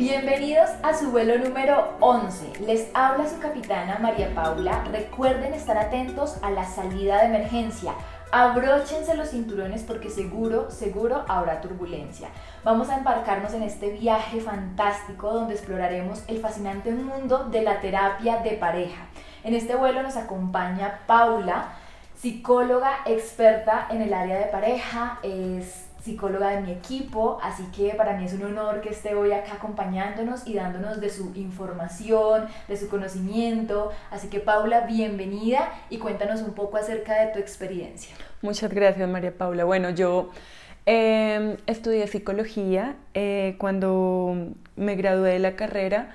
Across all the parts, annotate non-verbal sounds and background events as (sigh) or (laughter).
Bienvenidos a su vuelo número 11. Les habla su capitana María Paula. Recuerden estar atentos a la salida de emergencia. Abróchense los cinturones porque seguro, seguro habrá turbulencia. Vamos a embarcarnos en este viaje fantástico donde exploraremos el fascinante mundo de la terapia de pareja. En este vuelo nos acompaña Paula, psicóloga experta en el área de pareja, es psicóloga de mi equipo, así que para mí es un honor que esté hoy acá acompañándonos y dándonos de su información, de su conocimiento. Así que Paula, bienvenida y cuéntanos un poco acerca de tu experiencia. Muchas gracias María Paula. Bueno, yo em, estudié psicología eh, cuando me gradué de la carrera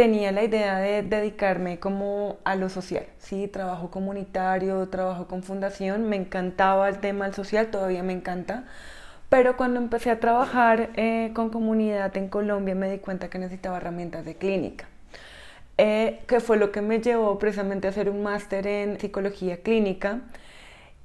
tenía la idea de dedicarme como a lo social, ¿sí? Trabajo comunitario, trabajo con fundación, me encantaba el tema del social, todavía me encanta, pero cuando empecé a trabajar eh, con comunidad en Colombia me di cuenta que necesitaba herramientas de clínica, eh, que fue lo que me llevó precisamente a hacer un máster en psicología clínica.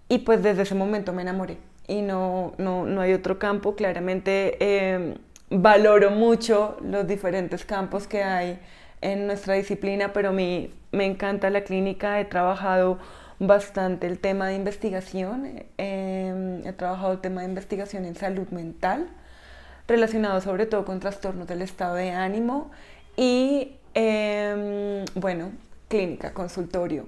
Y pues desde ese momento me enamoré. Y no, no, no hay otro campo, claramente eh, valoro mucho los diferentes campos que hay en nuestra disciplina, pero a mí me encanta la clínica, he trabajado bastante el tema de investigación, em, he trabajado el tema de investigación en salud mental, relacionado sobre todo con trastornos del estado de ánimo y, em, bueno, clínica, consultorio.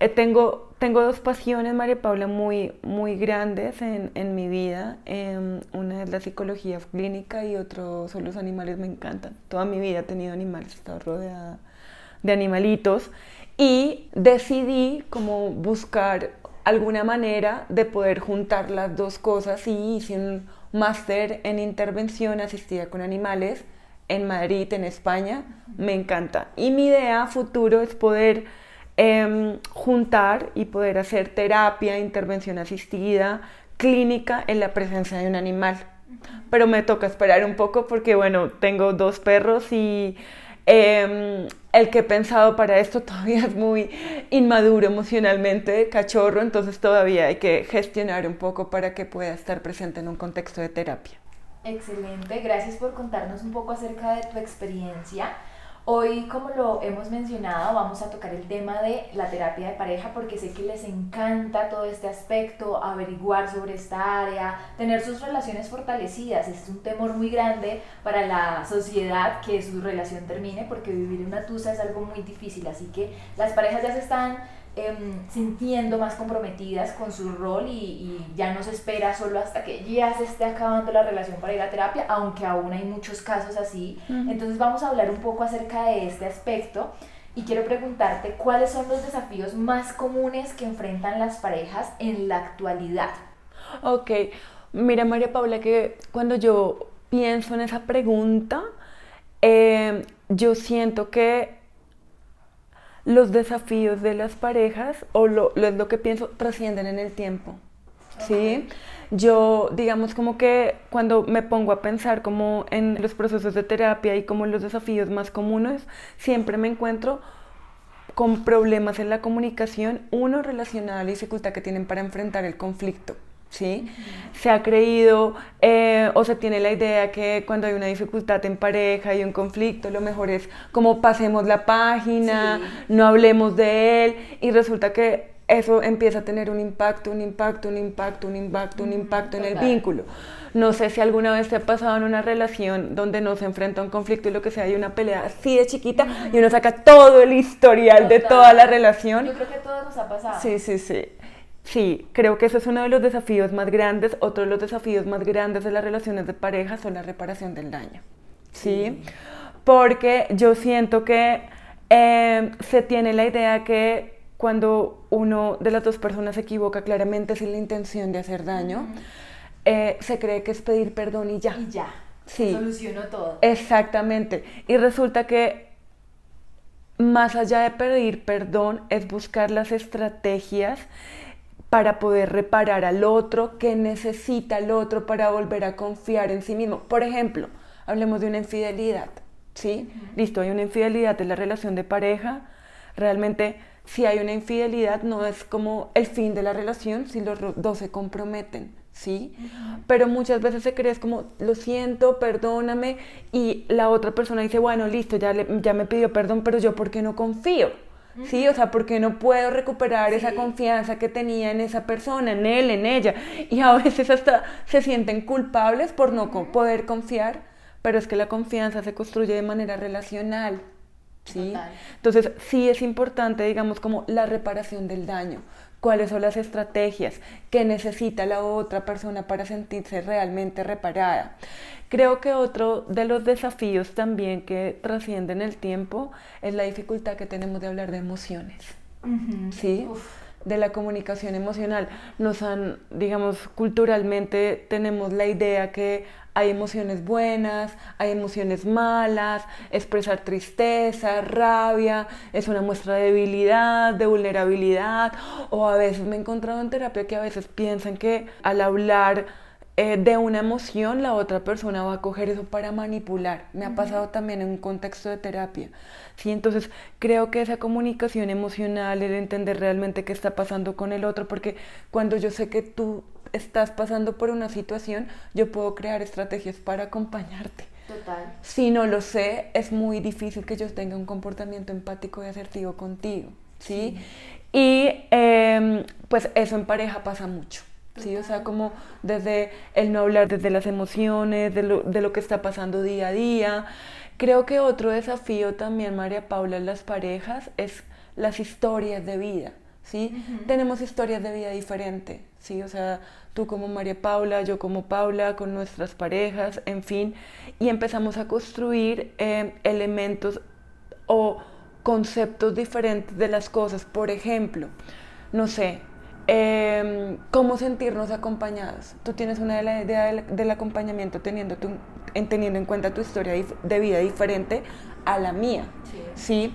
Eh, tengo, tengo dos pasiones, María Paula, muy, muy grandes en, en mi vida. Em, una es la psicología clínica y otro son los animales, me encantan. Toda mi vida he tenido animales, he estado rodeada de animalitos y decidí como buscar alguna manera de poder juntar las dos cosas y hice un máster en intervención asistida con animales en Madrid, en España. Me encanta. Y mi idea futuro es poder Em, juntar y poder hacer terapia, intervención asistida, clínica en la presencia de un animal. Pero me toca esperar un poco porque, bueno, tengo dos perros y em, el que he pensado para esto (laughs) todavía es muy inmaduro emocionalmente, cachorro, entonces todavía hay que gestionar un poco para que pueda estar presente en un contexto de terapia. Excelente, gracias por contarnos un poco acerca de tu experiencia. Hoy, como lo hemos mencionado, vamos a tocar el tema de la terapia de pareja porque sé que les encanta todo este aspecto, averiguar sobre esta área, tener sus relaciones fortalecidas. es un temor muy grande para la sociedad que su relación termine porque vivir una tusa es algo muy difícil. Así que las parejas ya se están Em, sintiendo más comprometidas con su rol y, ya no se espera solo hasta que ya se esté acabando la relación para ir a terapia, aunque aún hay muchos casos así. Entonces vamos a hablar un poco acerca de este aspecto y quiero preguntarte cuáles son los desafíos más comunes que enfrentan las parejas en la actualidad. Ok, mira María Paula que cuando yo pienso en esa pregunta, em, yo siento que los desafíos de las parejas, o lo, lo, que pienso, trascienden en el tiempo. ¿Sí? Yo, digamos, como que cuando me pongo a pensar como en los procesos de terapia y como los desafíos más comunes, siempre me encuentro con problemas en la comunicación, uno relacionado a la dificultad que tienen para enfrentar el conflicto. ¿Sí? Se ha creído eh, o se tiene la idea que cuando hay una dificultad en pareja y un conflicto, lo mejor es como pasemos la página, no hablemos de él y resulta que eso empieza a tener un impacto, un impacto, un impacto, un impacto, un impacto en el vínculo. No sé si alguna vez te ha pasado en una relación donde no se enfrenta un conflicto y lo que sea, hay una pelea así de chiquita y uno saca todo el historial de toda la relación. Yo creo que a todos nos ha pasado. Sí, sí, sí. Sí, creo que ese es uno de los desafíos más grandes. Otro de los desafíos más grandes de las relaciones de pareja son la reparación del daño. ¿Sí? Porque yo siento que eh, se tiene la idea que cuando uno de las dos personas se equivoca claramente sin la intención de hacer daño, eh, se cree que es pedir perdón y ya. Y ya. Sí. Solucionó todo. Exactamente. Y resulta que más allá de pedir perdón es buscar las estrategias para poder reparar al otro, que necesita el otro para volver a confiar en sí mismo. Por ejemplo, hablemos de una infidelidad, ¿sí? Listo, hay una infidelidad en la relación de pareja. Realmente, si hay una infidelidad, no es como el fin de la relación si los dos se comprometen, ¿sí? Pero muchas veces se cree es como, lo siento, perdóname, y la otra persona dice, bueno, listo, ya, ya me pidió perdón, pero yo, ¿por qué no confío? ¿Sí? O sea, porque no puedo recuperar esa confianza que tenía en esa persona, en él, en ella. Y a veces hasta se sienten culpables por no poder confiar, pero es que la confianza se construye de manera relacional. ¿sí? Entonces, sí es importante, digamos, como la reparación del daño cuáles son las estrategias que necesita la otra persona para sentirse realmente reparada. Creo que otro de los desafíos también que trascienden el tiempo es la dificultad que tenemos de hablar de emociones. ¿Sí? De la comunicación emocional. Nos han, digamos, culturalmente tenemos la idea que hay emociones buenas, hay emociones malas, expresar tristeza, rabia, es una muestra de debilidad, de vulnerabilidad, o a veces me he encontrado en terapia que a veces piensan que al hablar eh, de una emoción la otra persona va a coger eso para manipular. Me ha pasado también en un contexto de terapia. ¿sí? Entonces creo que esa comunicación emocional, el entender realmente qué está pasando con el otro, porque cuando yo sé que tú estás pasando por una situación, yo puedo crear estrategias para acompañarte. Total. Si no lo sé, es muy difícil que yo tenga un comportamiento empático y asertivo contigo, ¿sí? Y em, pues eso en pareja pasa mucho. Sí, o sea, como desde el no hablar desde las emociones, de lo, de lo que está pasando día a día. Creo que otro desafío también, María Paula, en las parejas es las historias de vida. ¿sí? Tenemos historias de vida diferentes, ¿sí? O sea, tú como María Paula, yo como Paula, con nuestras parejas, en fin, y empezamos a construir eh, elementos o conceptos diferentes de las cosas. Por ejemplo, no sé, em, cómo sentirnos acompañados. Tú tienes una idea del, acompañamiento teniendo, tu, teniendo en cuenta tu historia de vida diferente a la mía, ¿sí?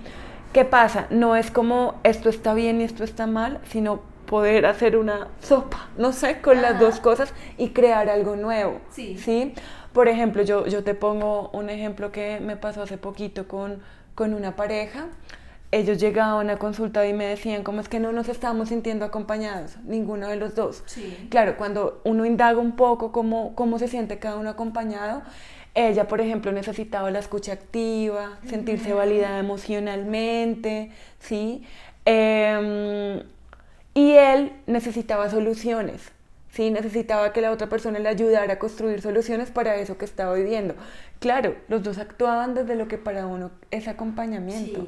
¿Qué pasa? No es como esto está bien y esto está mal, sino poder hacer una sopa, no sé, con las dos cosas y crear algo nuevo. Sí. ¿sí? Por ejemplo, yo, yo te pongo un ejemplo que me pasó hace poquito con, con una pareja. Ellos llegaban a consulta y me decían, ¿cómo es que no nos estamos sintiendo acompañados? Ninguno de los dos. Sí. Claro, cuando uno indaga un poco cómo, cómo se siente cada uno acompañado, ella, por ejemplo, necesitaba la escucha activa, sentirse validada emocionalmente, ¿sí? Em, y él necesitaba soluciones, ¿sí? Necesitaba que la otra persona le ayudara a construir soluciones para eso que estaba viviendo. Claro, los dos actuaban desde lo que para uno es acompañamiento.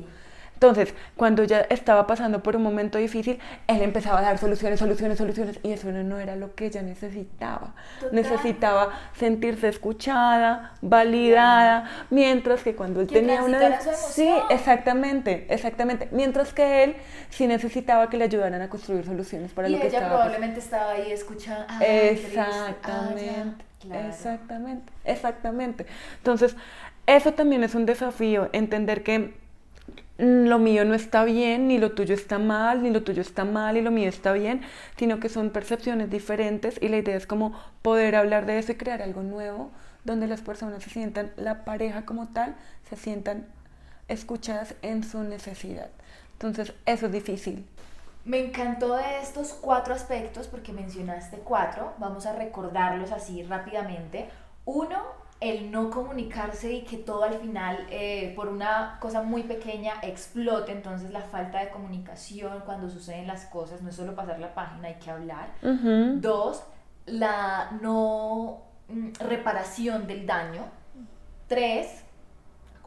Entonces, cuando ya estaba pasando por un momento difícil, él empezaba a dar soluciones, soluciones, soluciones, y eso no era lo que ella necesitaba. Necesitaba sentirse escuchada, validada, mientras que cuando él tenía una... Sí, exactamente, exactamente. Mientras que él sí necesitaba que le ayudaran a construir soluciones para lo que estaba. ella probablemente estaba ahí escuchando. Ah, exactamente. Exactamente, exactamente. Entonces, eso también es un desafío, entender que lo mío no está bien, ni lo tuyo está mal, ni lo tuyo está mal y lo mío está bien, sino que son percepciones diferentes y la idea es como poder hablar de eso y crear algo nuevo donde las personas se sientan, la pareja como tal, se sientan escuchadas en su necesidad. Entonces, eso es difícil. Me encantó de estos cuatro aspectos porque mencionaste cuatro, vamos a recordarlos así rápidamente. Uno, el no comunicarse y que todo al final, eh, por una cosa muy pequeña, explote. Entonces la falta de comunicación cuando suceden las cosas, no es solo pasar la página, hay que hablar. Dos, la no mm, reparación del daño. Tres,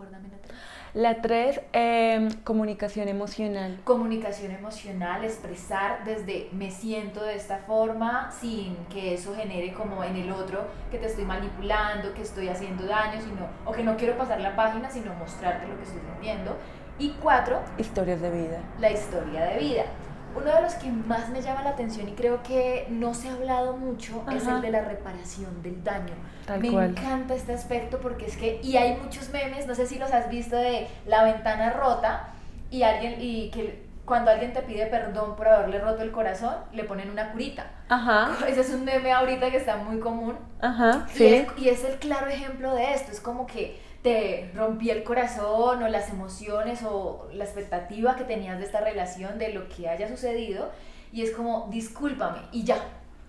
acuérdame la tres. La tres, em, comunicación emocional. Comunicación emocional, expresar desde me siento de esta forma sin que eso genere como en el otro que te estoy manipulando, que estoy haciendo daño, sino, o que no quiero pasar la página, sino mostrarte lo que estoy sintiendo. Y cuatro, historias de vida. La historia de vida. Uno de los que más me llama la atención y creo que no se ha hablado mucho es el de la reparación del daño. me encanta este aspecto porque es que, y hay muchos memes, no sé si los has visto, de la ventana rota y alguien, y que cuando alguien te pide perdón por haberle roto el corazón, le ponen una curita. Ajá. (laughs) Ese es un meme ahorita que está muy común. Ajá, sí. y es el claro ejemplo de esto. Es como que te rompí el corazón o las emociones o la expectativa que tenías de esta relación, de lo que haya sucedido, y es como, discúlpame, y ya,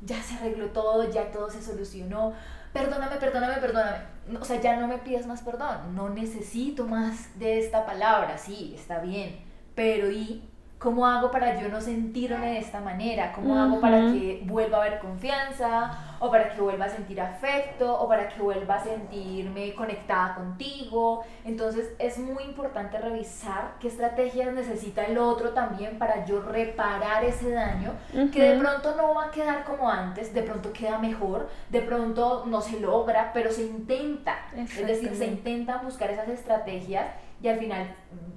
ya se arregló todo, ya todo se solucionó, perdóname, perdóname, perdóname. O sea, ya no me pidas más perdón, no necesito más de esta palabra, sí, está bien, pero ¿y ¿Cómo hago para yo no sentirme de esta manera? ¿Cómo hago para que vuelva a haber confianza? ¿O para que vuelva a sentir afecto? ¿O para que vuelva a sentirme conectada contigo? Entonces es muy importante revisar qué estrategias necesita el otro también para yo reparar ese daño, que de pronto no va a quedar como antes, de pronto queda mejor, de pronto no se logra, pero se intenta. Es decir, se intentan buscar esas estrategias y al final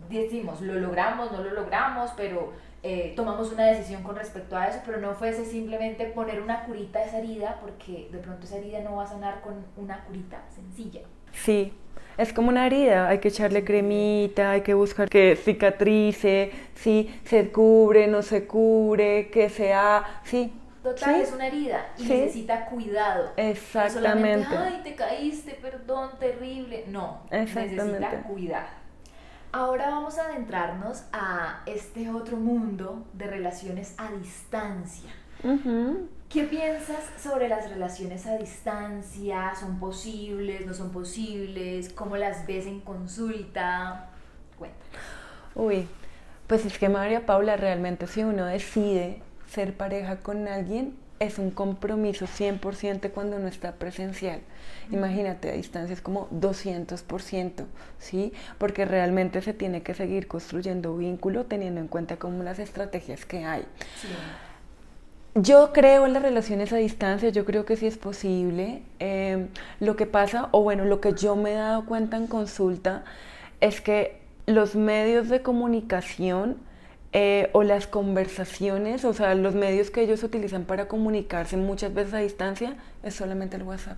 decimos, lo logramos, no lo logramos, pero eh, tomamos una decisión con respecto a eso, pero no fuese simplemente poner una curita a esa herida, porque de pronto esa herida no va a sanar con una curita sencilla. Sí, es como una herida, hay que echarle cremita, hay que buscar que cicatrice, sí, se cubre, no se cubre, que sea, sí. Total, es una herida y necesita cuidado. Exactamente. No ay, te caíste, perdón, terrible. No, necesita cuidado. Ahora vamos a adentrarnos a este otro mundo de relaciones a distancia. ¿Qué piensas sobre las relaciones a distancia? ¿Son posibles? ¿No son posibles? ¿Cómo las ves en consulta? Cuéntanos. Uy, pues es que María Paula, realmente si uno decide ser pareja con alguien, es un compromiso 100% cuando no está presencial. Imagínate, a distancia es como 200%, ¿sí? Porque realmente se tiene que seguir construyendo vínculo teniendo en cuenta como las estrategias que hay. Yo creo en las relaciones a distancia, yo creo que sí es posible. Em, lo que pasa, o bueno, lo que yo me he dado cuenta en consulta, es que los medios de comunicación eh, o las conversaciones, o sea, los medios que ellos utilizan para comunicarse muchas veces a distancia es solamente el WhatsApp.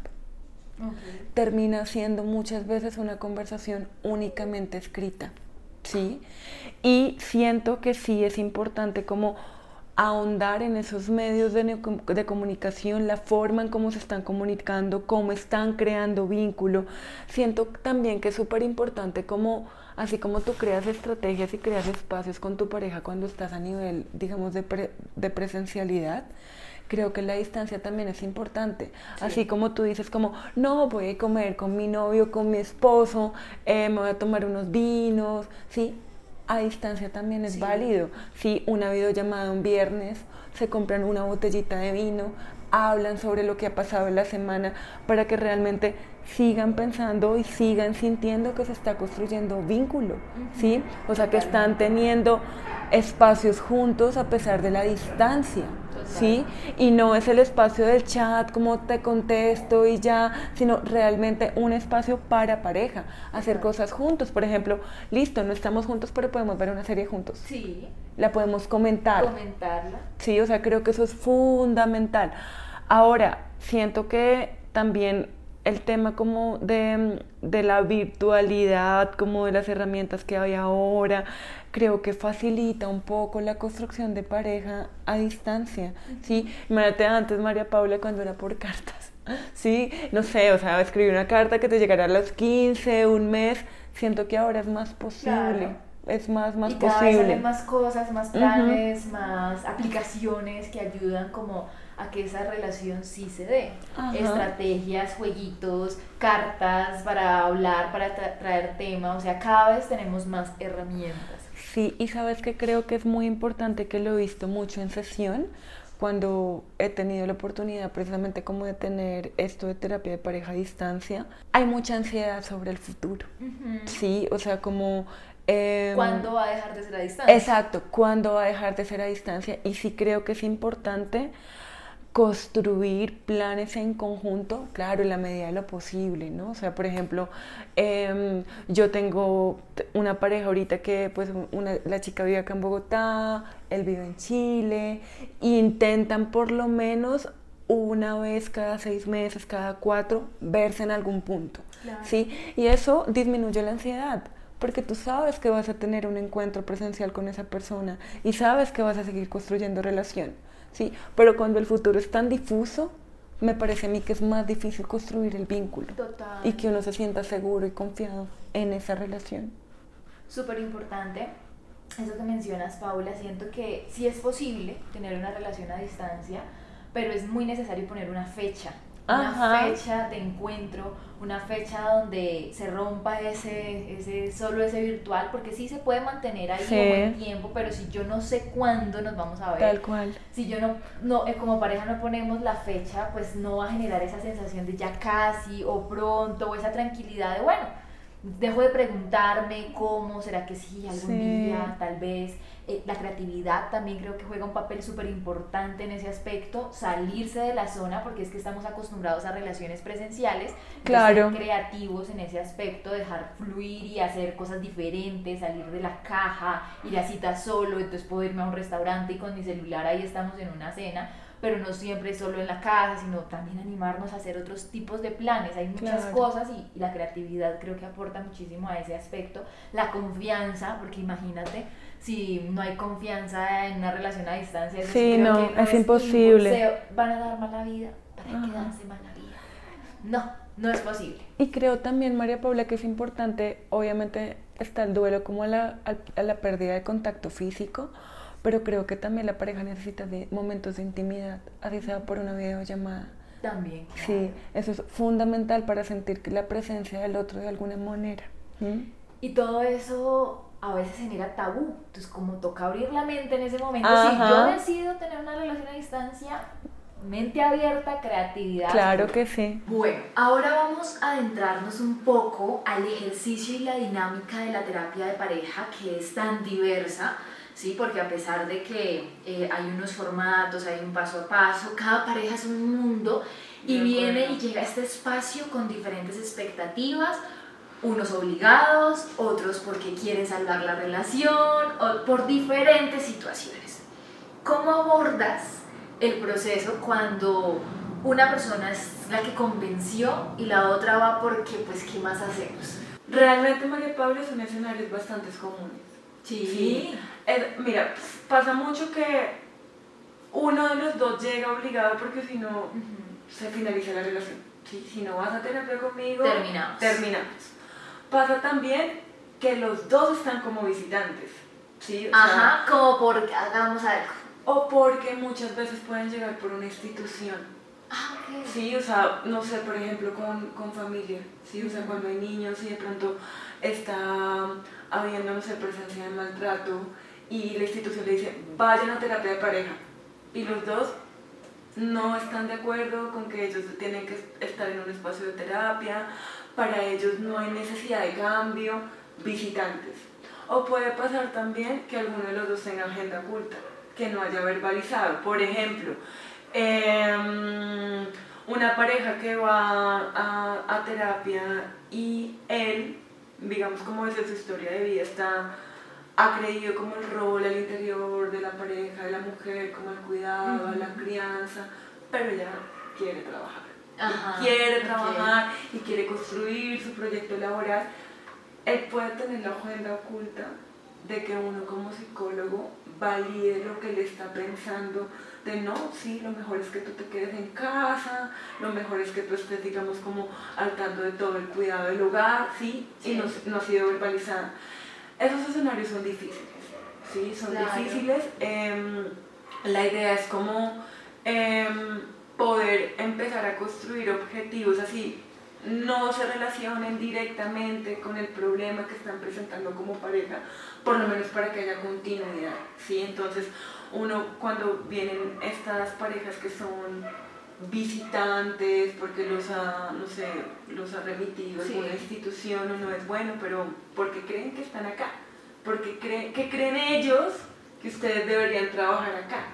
Termina siendo muchas veces una conversación únicamente escrita, ¿sí? Y siento que sí es importante como ahondar en esos medios de, de, comunicación, la forma en cómo se están comunicando, cómo están creando vínculo. Siento también que es súper importante como así como tú creas estrategias y creas espacios con tu pareja cuando estás a nivel, digamos, de, presencialidad, creo que la distancia también es importante. Así como tú dices, como, no, voy a comer con mi novio, con mi esposo, eh, me voy a tomar unos vinos, ¿sí? A distancia también es válido. Si una videollamada un viernes, se compran una botellita de vino, hablan sobre lo que ha pasado en la semana para que realmente sigan pensando y sigan sintiendo que se está construyendo vínculo, ¿sí? O sea, que están teniendo espacios juntos a pesar de la distancia, ¿sí? Y no es el espacio del chat, como te contesto y ya, sino realmente un espacio para pareja, hacer cosas juntos. Por ejemplo, listo, no estamos juntos, pero podemos ver una serie juntos. Sí. La podemos comentar. Comentarla. Sí, o sea, creo que eso es fundamental. Ahora, siento que también el tema como de, la virtualidad, como de las herramientas que hay ahora, creo que facilita un poco la construcción de pareja a distancia, ¿sí? Imagínate antes, María Paula, cuando era por cartas, (laughs) ¿sí? No sé, o sea, escribir una carta que te llegara a los 15, un mes, siento que ahora es más posible. Es más, más y posible. Vez más cosas, más planes, más aplicaciones que ayudan como a que esa relación sí se dé. Estrategias, jueguitos, cartas para hablar, para traer tema, o sea, cada vez tenemos más herramientas. Sí, y sabes que creo que es muy importante que lo he visto mucho en sesión, cuando he tenido la oportunidad precisamente como de tener esto de terapia de pareja a distancia, hay mucha ansiedad sobre el futuro. Sí, o sea, como... Eh, ¿Cuándo va a dejar de ser a distancia? Exacto, ¿cuándo va a dejar de ser a distancia? Y sí creo que es importante construir planes en conjunto, claro, en la medida de lo posible, ¿no? O sea, por ejemplo, em, yo tengo una pareja ahorita que, pues, una, la chica vive acá en Bogotá, él vive en Chile, intentan por lo menos una vez cada seis meses, cada cuatro, verse en algún punto, ¿sí? Y eso disminuye la ansiedad porque tú sabes que vas a tener un encuentro presencial con esa persona y sabes que vas a seguir construyendo relación. ¿Sí? Pero cuando el futuro es tan difuso, me parece a mí que es más difícil construir el vínculo y que uno se sienta seguro y confiado en esa relación. Súper importante eso que mencionas, Paula, siento que sí es posible tener una relación a distancia, pero es muy necesario poner una fecha una fecha de encuentro, una fecha donde se rompa ese, ese, solo ese virtual, porque sí se puede mantener ahí un buen tiempo, pero si yo no sé cuándo nos vamos a ver, tal cual. Si yo no, no eh, como pareja no ponemos la fecha, pues no va a generar esa sensación de ya casi o pronto o esa tranquilidad de bueno, dejo de preguntarme cómo, será que sí, algún día, tal vez. Eh, la creatividad también creo que juega un papel súper importante en ese aspecto, salirse de la zona, porque es que estamos acostumbrados a relaciones presenciales, claro. ser creativos en ese aspecto, dejar fluir y hacer cosas diferentes, salir de la caja, ir a cita solo, entonces poder irme a un restaurante y con mi celular ahí estamos en una cena pero no siempre solo en la casa, sino también animarnos a hacer otros tipos de planes. Hay muchas cosas y, la creatividad creo que aporta muchísimo a ese aspecto. La confianza, porque imagínate, si no hay confianza en una relación a distancia, sí, no, es, imposible. van a dar mala vida para quedarse mala vida. No, no es posible. Y creo también, María Paula, que es importante, obviamente está el duelo como a la, a la pérdida de contacto físico, pero creo que también la pareja necesita de momentos de intimidad, así sea por una videollamada. También. Sí, eso es fundamental para sentir que la presencia del otro de alguna manera. Y todo eso a veces genera tabú. Entonces, como toca abrir la mente en ese momento, si yo decido tener una relación a distancia, mente abierta, creatividad. Claro que sí. Bueno, ahora vamos a adentrarnos un poco al ejercicio y la dinámica de la terapia de pareja que es tan diversa ¿sí? Porque a pesar de que eh, hay unos formatos, hay un paso a paso, cada pareja es un mundo y viene y llega a este espacio con diferentes expectativas, unos obligados, otros porque quieren salvar la relación, o por diferentes situaciones. ¿Cómo abordas el proceso cuando una persona es la que convenció y la otra va porque, pues, ¿qué más hacemos? Realmente, María Pablo, son escenarios bastante comunes. Sí. Mira, pasa mucho que uno de los dos llega obligado porque si no se finaliza la relación. Si no vas a terapia conmigo, terminamos. terminamos. Pasa también que los dos están como visitantes. ¿sí? Ajá, como porque hagamos algo. O porque muchas veces pueden llegar por una institución. Ah, okay. Sí, o sea, no sé, por ejemplo, con, con familia, ¿sí? O sea, cuando hay niños y de pronto está habiendo, no sé, presencia de maltrato y la institución le dice, vayan a terapia de pareja. Y los dos no están de acuerdo con que ellos tienen que estar en un espacio de terapia, para ellos no hay necesidad de cambio, visitantes. O puede pasar también que alguno de los dos tenga agenda oculta, que no haya verbalizado. Por ejemplo, em, una pareja que va a, a terapia y él digamos como desde su historia de vida está ha creído como el rol al interior de la pareja, de la mujer, como el cuidado, la crianza, pero ella quiere trabajar. quiere trabajar y quiere construir su proyecto laboral. Él puede tener la agenda oculta de que uno como psicólogo valide lo que él está pensando, de no, sí, lo mejor es que tú te quedes en casa, lo mejor es que tú estés, digamos, como al tanto de todo el cuidado del hogar, sí, y no, ha sido verbalizada. Esos escenarios son difíciles, sí, son difíciles. Em, la idea es como em, poder empezar a construir objetivos así no se relacionen directamente con el problema que están presentando como pareja, por lo menos para que haya continuidad, ¿sí? Entonces, uno cuando vienen estas parejas que son visitantes porque los ha, no sé, los ha remitido a alguna institución, uno es bueno, pero porque creen que están acá, porque creen, que creen ellos que ustedes deberían trabajar acá,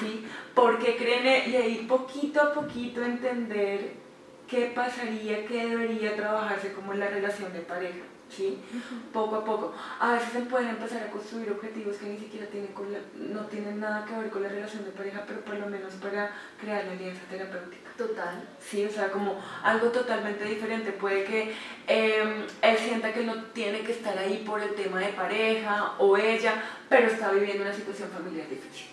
¿sí? Porque creen, y ahí poquito a poquito entender qué pasaría, qué debería trabajarse como en la relación de pareja. ¿Sí? Poco a poco. A veces se pueden empezar a construir objetivos que ni siquiera tienen no tienen nada que ver con la relación de pareja, pero por lo menos para crear la alianza terapéutica. Total. Sí, o sea, como algo totalmente diferente. Puede que em, él sienta que no tiene que estar ahí por el tema de pareja o ella, pero está viviendo una situación familiar difícil.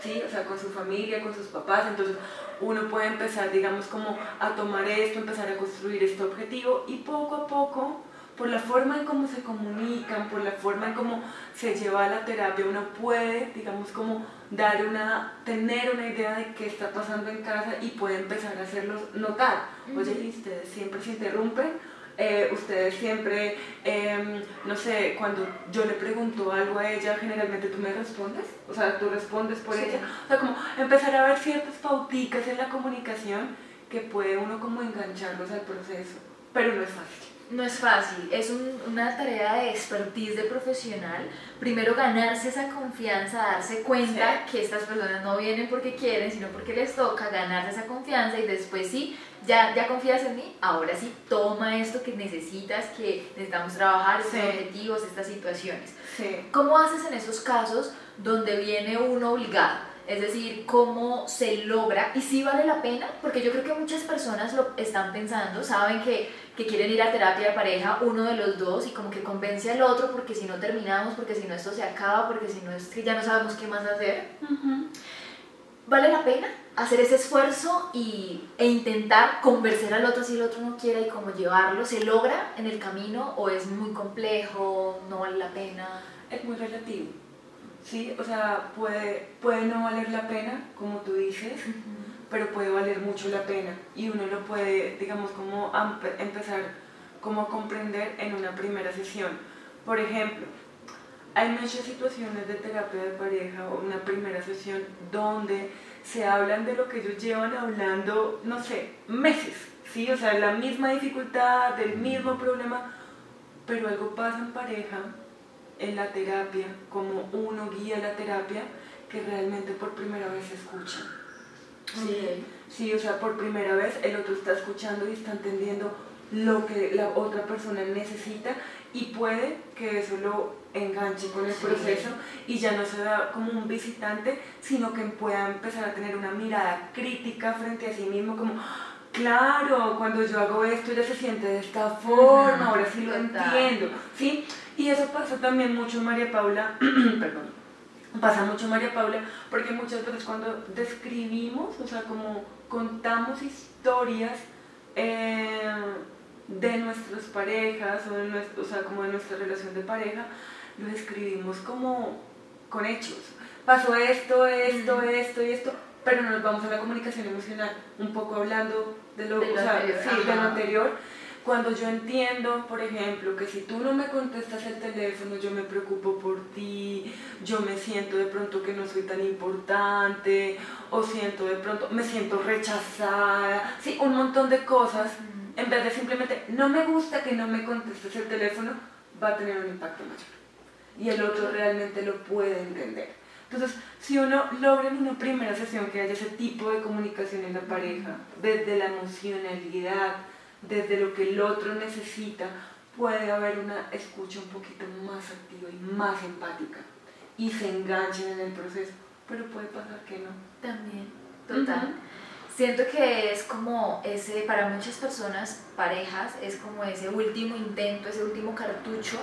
¿sí? O sea, con su familia, con sus papás, entonces uno puede empezar, digamos, como a tomar esto, empezar a construir este objetivo y poco a poco por la forma en cómo se comunican, por la forma en cómo se lleva la terapia, uno puede, digamos, como dar una, tener una idea de qué está pasando en casa y puede empezar a hacerlos notar. Oye, ¿y ustedes siempre se interrumpen? Eh, ustedes siempre, em, no sé, cuando yo le pregunto algo a ella, generalmente tú me respondes, o sea, tú respondes por ella. O sea, como empezar a ver ciertas pauticas en la comunicación que puede uno como engancharlos al proceso, pero no es fácil. No es fácil, es una tarea de expertise de profesional. Primero ganarse esa confianza, darse cuenta que estas personas no vienen porque quieren, sino porque les toca ganarse esa confianza y después sí, ya, ya confías en mí, ahora sí, toma esto que necesitas, que necesitamos trabajar, estos objetivos, estas situaciones. ¿Cómo haces en esos casos donde viene uno obligado? Es decir, cómo se logra y si vale la pena, porque yo creo que muchas personas lo están pensando, saben que, que, quieren ir a terapia de pareja, uno de los dos, y como que convence al otro, porque si no terminamos, porque si no esto se acaba, porque si no es que ya no sabemos qué más hacer. ¿Vale la pena hacer ese esfuerzo y, e intentar convencer al otro si el otro no quiere y cómo llevarlo? ¿Se logra en el camino o es muy complejo, no vale la pena? Es muy relativo ¿sí? O sea, puede, puede no valer la pena, como tú dices, pero puede valer mucho la pena y uno lo puede, digamos, como empezar como a comprender en una primera sesión. Por ejemplo, hay muchas situaciones de terapia de pareja o una primera sesión donde se hablan de lo que ellos llevan hablando, no sé, meses, ¿sí? O sea, la misma dificultad, del mismo problema, pero algo pasa en pareja en la terapia, como uno guía la terapia, que realmente por primera vez se escucha. Sí, sí, o sea, por primera vez el otro está escuchando y está entendiendo lo que la otra persona necesita y puede que eso lo enganche con el proceso y ya no se da como un visitante, sino que pueda empezar a tener una mirada crítica frente a sí mismo, como, claro, cuando yo hago esto ya se siente de esta forma, ahora sí lo entiendo, ¿sí? Y eso pasa también mucho María Paula, (clears throat) perdón, pasa mucho María Paula, porque muchas veces cuando describimos, o sea, como contamos historias eh, de nuestras parejas, o, de nuestro, o sea, como de nuestra relación de pareja, lo escribimos como con hechos. Pasó esto, esto, esto y esto, pero nos vamos a la comunicación emocional, un poco hablando de lo, o sea, sí, de lo anterior cuando yo entiendo, por ejemplo, que si tú no me contestas el teléfono, yo me preocupo por ti, yo me siento de pronto que no soy tan importante, o siento de pronto, me siento rechazada, sí, un montón de cosas, en vez de simplemente, no me gusta que no me contestes el teléfono, va a tener un impacto mayor. Y el otro realmente lo puede entender. Entonces, si uno logra en una primera sesión que haya ese tipo de comunicación en la pareja, desde la emocionalidad, desde lo que el otro necesita, puede haber una escucha un poquito más activa y más empática y se enganchen en el proceso, pero puede pasar que no. También, total. Siento que es como ese, para muchas personas, parejas, es como ese último intento, ese último cartucho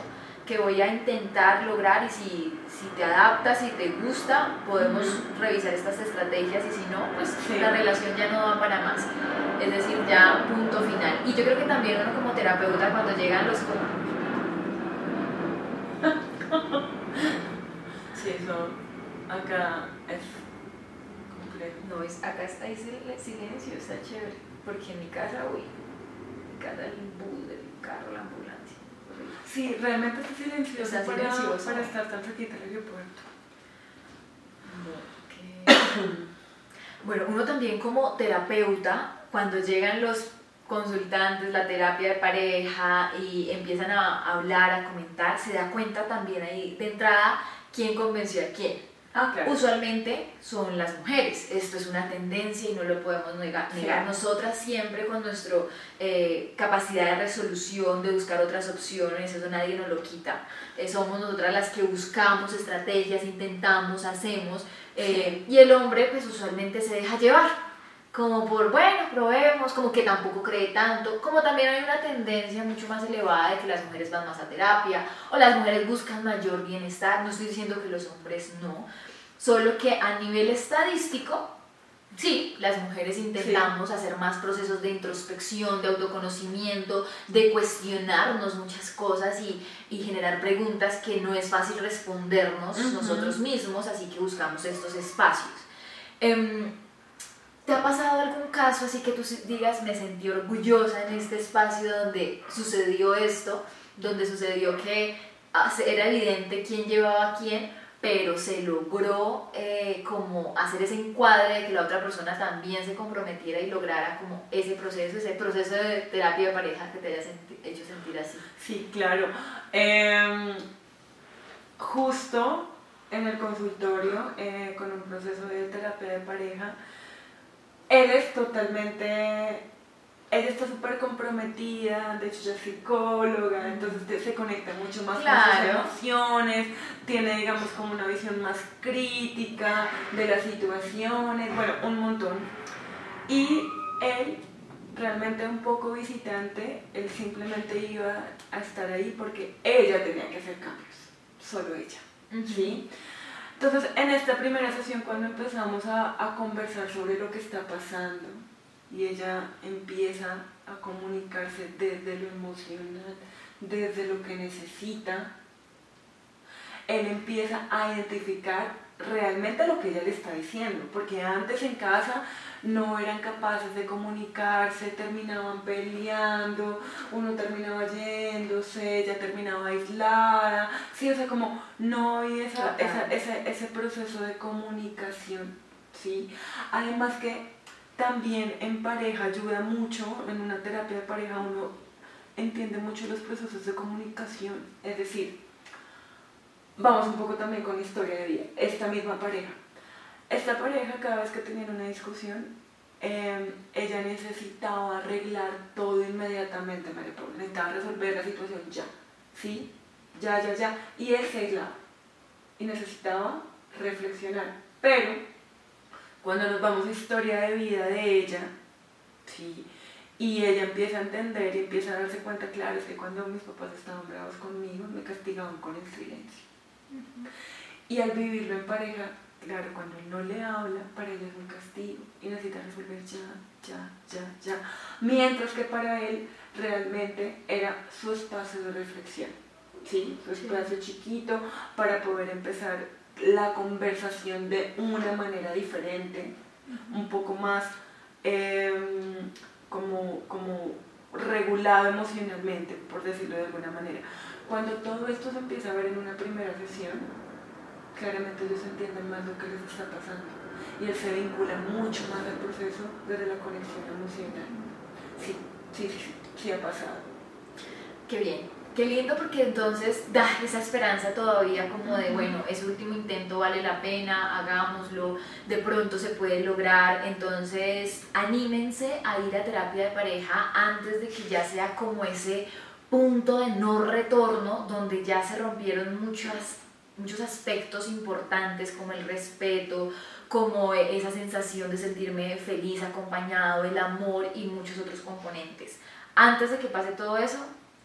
que voy a intentar lograr y si, si te adaptas, si te gusta, podemos revisar estas estrategias y si no, pues la relación ya no va para más. Es decir, ya punto final. Y yo creo que también uno como terapeuta cuando llegan los... (laughs) sí, eso acá es complejo. No, es, acá está ese silencio, está chévere. Porque en mi casa, uy, en mi casa el bus del carro, la. Sí, realmente está silencioso, está para, silencioso. para estar tan cerquita del aeropuerto. Bueno, uno también como terapeuta, cuando llegan los consultantes, la terapia de pareja y empiezan a hablar, a comentar, se da cuenta también ahí de entrada quién convenció a quién. Ah, Usualmente son las mujeres, esto es una tendencia y no lo podemos negar. Nosotras siempre con nuestra eh, capacidad de resolución, de buscar otras opciones, eso nadie nos lo quita. Eh, somos nosotras las que buscamos estrategias, intentamos, hacemos, eh, y el hombre pues usualmente se deja llevar, como por, bueno, probemos, como que tampoco cree tanto, como también hay una tendencia mucho más elevada de que las mujeres van más a terapia o las mujeres buscan mayor bienestar, no estoy diciendo que los hombres no, Solo que a nivel estadístico, Sí, las mujeres intentamos hacer más procesos de introspección, de autoconocimiento, de cuestionarnos muchas cosas y, y generar preguntas que no es fácil respondernos nosotros mismos, así que buscamos estos espacios. Em, ¿Te ha pasado algún caso así que tú digas, me sentí orgullosa en este espacio donde sucedió esto, donde sucedió que ah, era evidente quién llevaba a quién, pero se logró eh, como hacer ese encuadre de que la otra persona también se comprometiera y lograra como ese proceso, ese proceso de terapia de pareja que te haya hecho sentir así. Sí, claro. Em, justo en el consultorio, eh, con un proceso de terapia de pareja, él es totalmente ella está súper comprometida, de hecho ya es psicóloga, entonces se conecta mucho más con sus emociones, tiene digamos como una visión más crítica de las situaciones, bueno, un montón. Y él, realmente un poco visitante, él simplemente iba a estar ahí porque ella tenía que hacer cambios, solo ella. ¿sí? Entonces, en esta primera sesión, cuando empezamos a, conversar sobre lo que está pasando, y ella empieza a comunicarse desde lo emocional, desde lo que necesita. Él empieza a identificar realmente lo que ella le está diciendo, porque antes en casa no eran capaces de comunicarse, terminaban peleando, uno terminaba yéndose, ella terminaba aislada, sí, o sea, como no había ese, ese proceso de comunicación, ¿sí? Además que también en pareja ayuda mucho, en una terapia de pareja uno entiende mucho los procesos de comunicación, es decir, vamos un poco también con historia de vida, esta misma pareja. Esta pareja cada vez que tenían una discusión, em, ella necesitaba arreglar todo inmediatamente, necesitaba resolver la situación ya, ¿sí? Ya, ya, ya, y él se aislaba y necesitaba reflexionar, pero cuando nos vamos a historia de vida de ella, ¿sí? y ella empieza a entender y empieza a darse cuenta, claro, es que cuando mis papás estaban bravos conmigo, me castigaban con el silencio. Y al vivirlo en pareja, claro, cuando él no le habla, para ella es un castigo y necesita resolver ya, ya, ya, ya. Mientras que para él realmente era su espacio de reflexión, ¿sí? Su espacio chiquito para poder empezar la conversación de una manera diferente, un poco más em, como, como regulado emocionalmente, por decirlo de alguna manera. Cuando todo esto se empieza a ver en una primera sesión, claramente ellos entienden más lo que les está pasando y él se vincula mucho más al proceso desde la conexión emocional. Sí, sí, sí, sí ha pasado. Qué bien. Qué lindo porque entonces da esa esperanza todavía como de, bueno, ese último intento vale la pena, hagámoslo, de pronto se puede lograr, entonces anímense a ir a terapia de pareja antes de que ya sea como ese punto de no retorno donde ya se rompieron muchas, muchos aspectos importantes como el respeto, como esa sensación de sentirme feliz, acompañado, el amor y muchos otros componentes. Antes de que pase todo eso,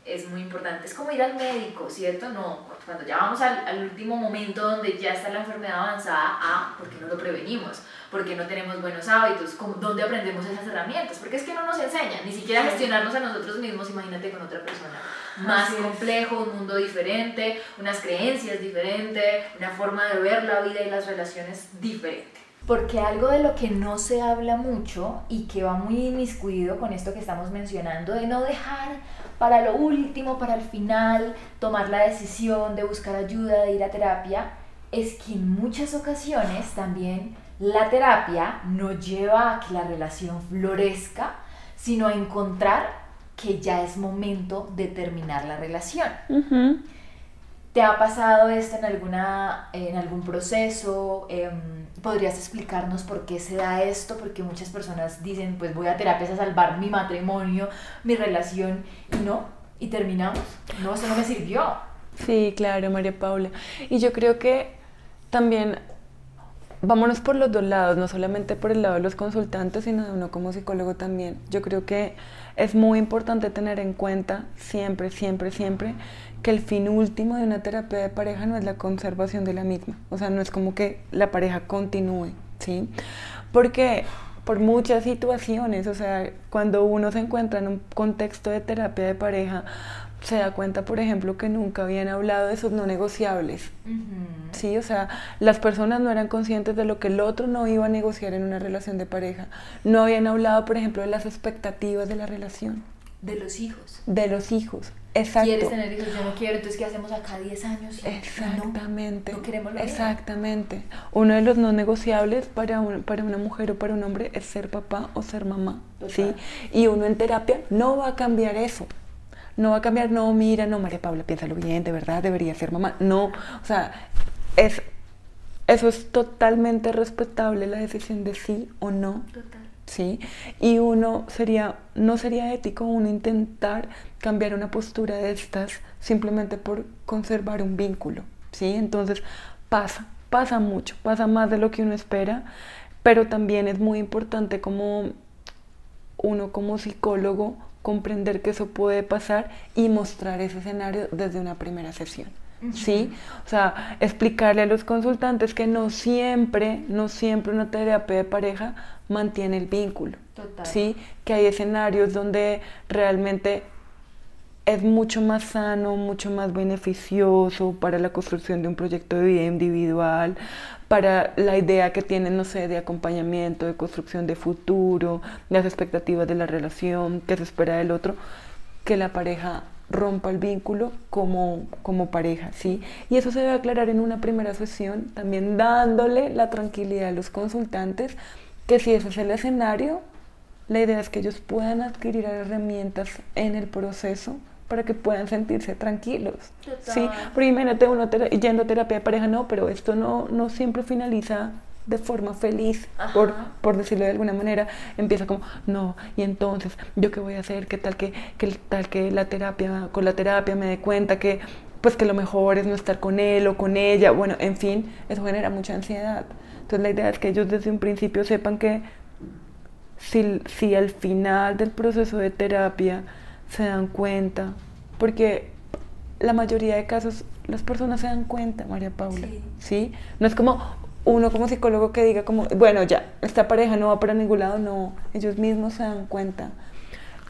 es muy importante. Es como ir al médico, ¿cierto? No, cuando ya vamos al, al, último momento donde ya está la enfermedad avanzada, ah, ¿por qué no lo prevenimos? ¿Por qué no tenemos buenos hábitos? ¿Dónde aprendemos esas herramientas? Porque es que no nos enseñan, ni siquiera a gestionarnos a nosotros mismos, imagínate con otra persona. Más complejo, un mundo diferente, unas creencias diferentes, una forma de ver la vida y las relaciones diferente. Porque algo de lo que no se habla mucho y que va muy inmiscuido con esto que estamos mencionando, de no dejar para lo último, para el final, tomar la decisión de buscar ayuda, de ir a terapia, es que en muchas ocasiones también la terapia no lleva a que la relación florezca, sino a encontrar que ya es momento de terminar la relación. ¿Te ha pasado esto en, alguna, en algún proceso? Em, ¿Podrías explicarnos por qué se da esto? Porque muchas personas dicen, pues voy a terapias a salvar mi matrimonio, mi relación, y no, y terminamos. No, eso no me sirvió. Sí, claro, María Paula. Y yo creo que también vámonos por los dos lados, no solamente por el lado de los consultantes, sino de uno como psicólogo también. Yo creo que es muy importante tener en cuenta siempre, siempre, siempre que el fin último de una terapia de pareja no es la conservación de la misma. O sea, no es como que la pareja continúe, ¿sí? Porque por muchas situaciones, o sea, cuando uno se encuentra en un contexto de terapia de pareja, se da cuenta, por ejemplo, que nunca habían hablado de esos no negociables. Sí, o sea, las personas no eran conscientes de lo que el otro no iba a negociar en una relación de pareja. No habían hablado, por ejemplo, de las expectativas de la relación. De los hijos. De los hijos. Exacto. ¿Quieres tener hijos? Yo no quiero, entonces ¿qué hacemos acá 10 años? Exactamente. No, queremos lo Exactamente. Uno de los no negociables para, para una mujer o para un hombre es ser papá o ser mamá. ¿sí? Y uno en terapia no va a cambiar eso no va a cambiar, no, mira, no, María Paula, piénsalo bien, de verdad debería ser mamá. No, o sea, es, eso es totalmente respetable la decisión de sí o no. Total. ¿Sí? Y uno sería, no sería ético uno intentar cambiar una postura de estas simplemente por conservar un vínculo, ¿sí? Entonces pasa, pasa mucho, pasa más de lo que uno espera, pero también es muy importante como uno como psicólogo comprender que eso puede pasar y mostrar ese escenario desde una primera sesión. ¿Sí? O sea, explicarle a los consultantes que no siempre, no siempre una terapia de pareja mantiene el vínculo. ¿Sí? Que hay escenarios donde realmente es mucho más sano, mucho más beneficioso para la construcción de un proyecto de vida individual, para la idea que tienen, no sé, de acompañamiento, de construcción de futuro, las expectativas de la relación, que se espera del otro, que la pareja rompa el vínculo como, como pareja, ¿sí? Y eso se debe aclarar en una primera sesión, también dándole la tranquilidad a los consultantes que si ese es el escenario, la idea es que ellos puedan adquirir herramientas en el proceso para que puedan sentirse tranquilos. Sí, porque imagínate uno yendo a terapia de pareja, no, pero esto no, no siempre finaliza de forma feliz, por, por, decirlo de alguna manera, empieza como, no, y entonces, ¿yo qué voy a hacer? ¿Qué tal que, que, tal que la terapia, con la terapia me dé cuenta que, pues que lo mejor es no estar con él o con ella? Bueno, en fin, eso genera mucha ansiedad. Entonces la idea es que ellos desde un principio sepan que si, si al final del proceso de terapia se dan cuenta, porque la mayoría de casos las personas se dan cuenta, María Paula, sí. No es como uno como psicólogo que diga como, bueno, ya, esta pareja no va para ningún lado, no, ellos mismos se dan cuenta.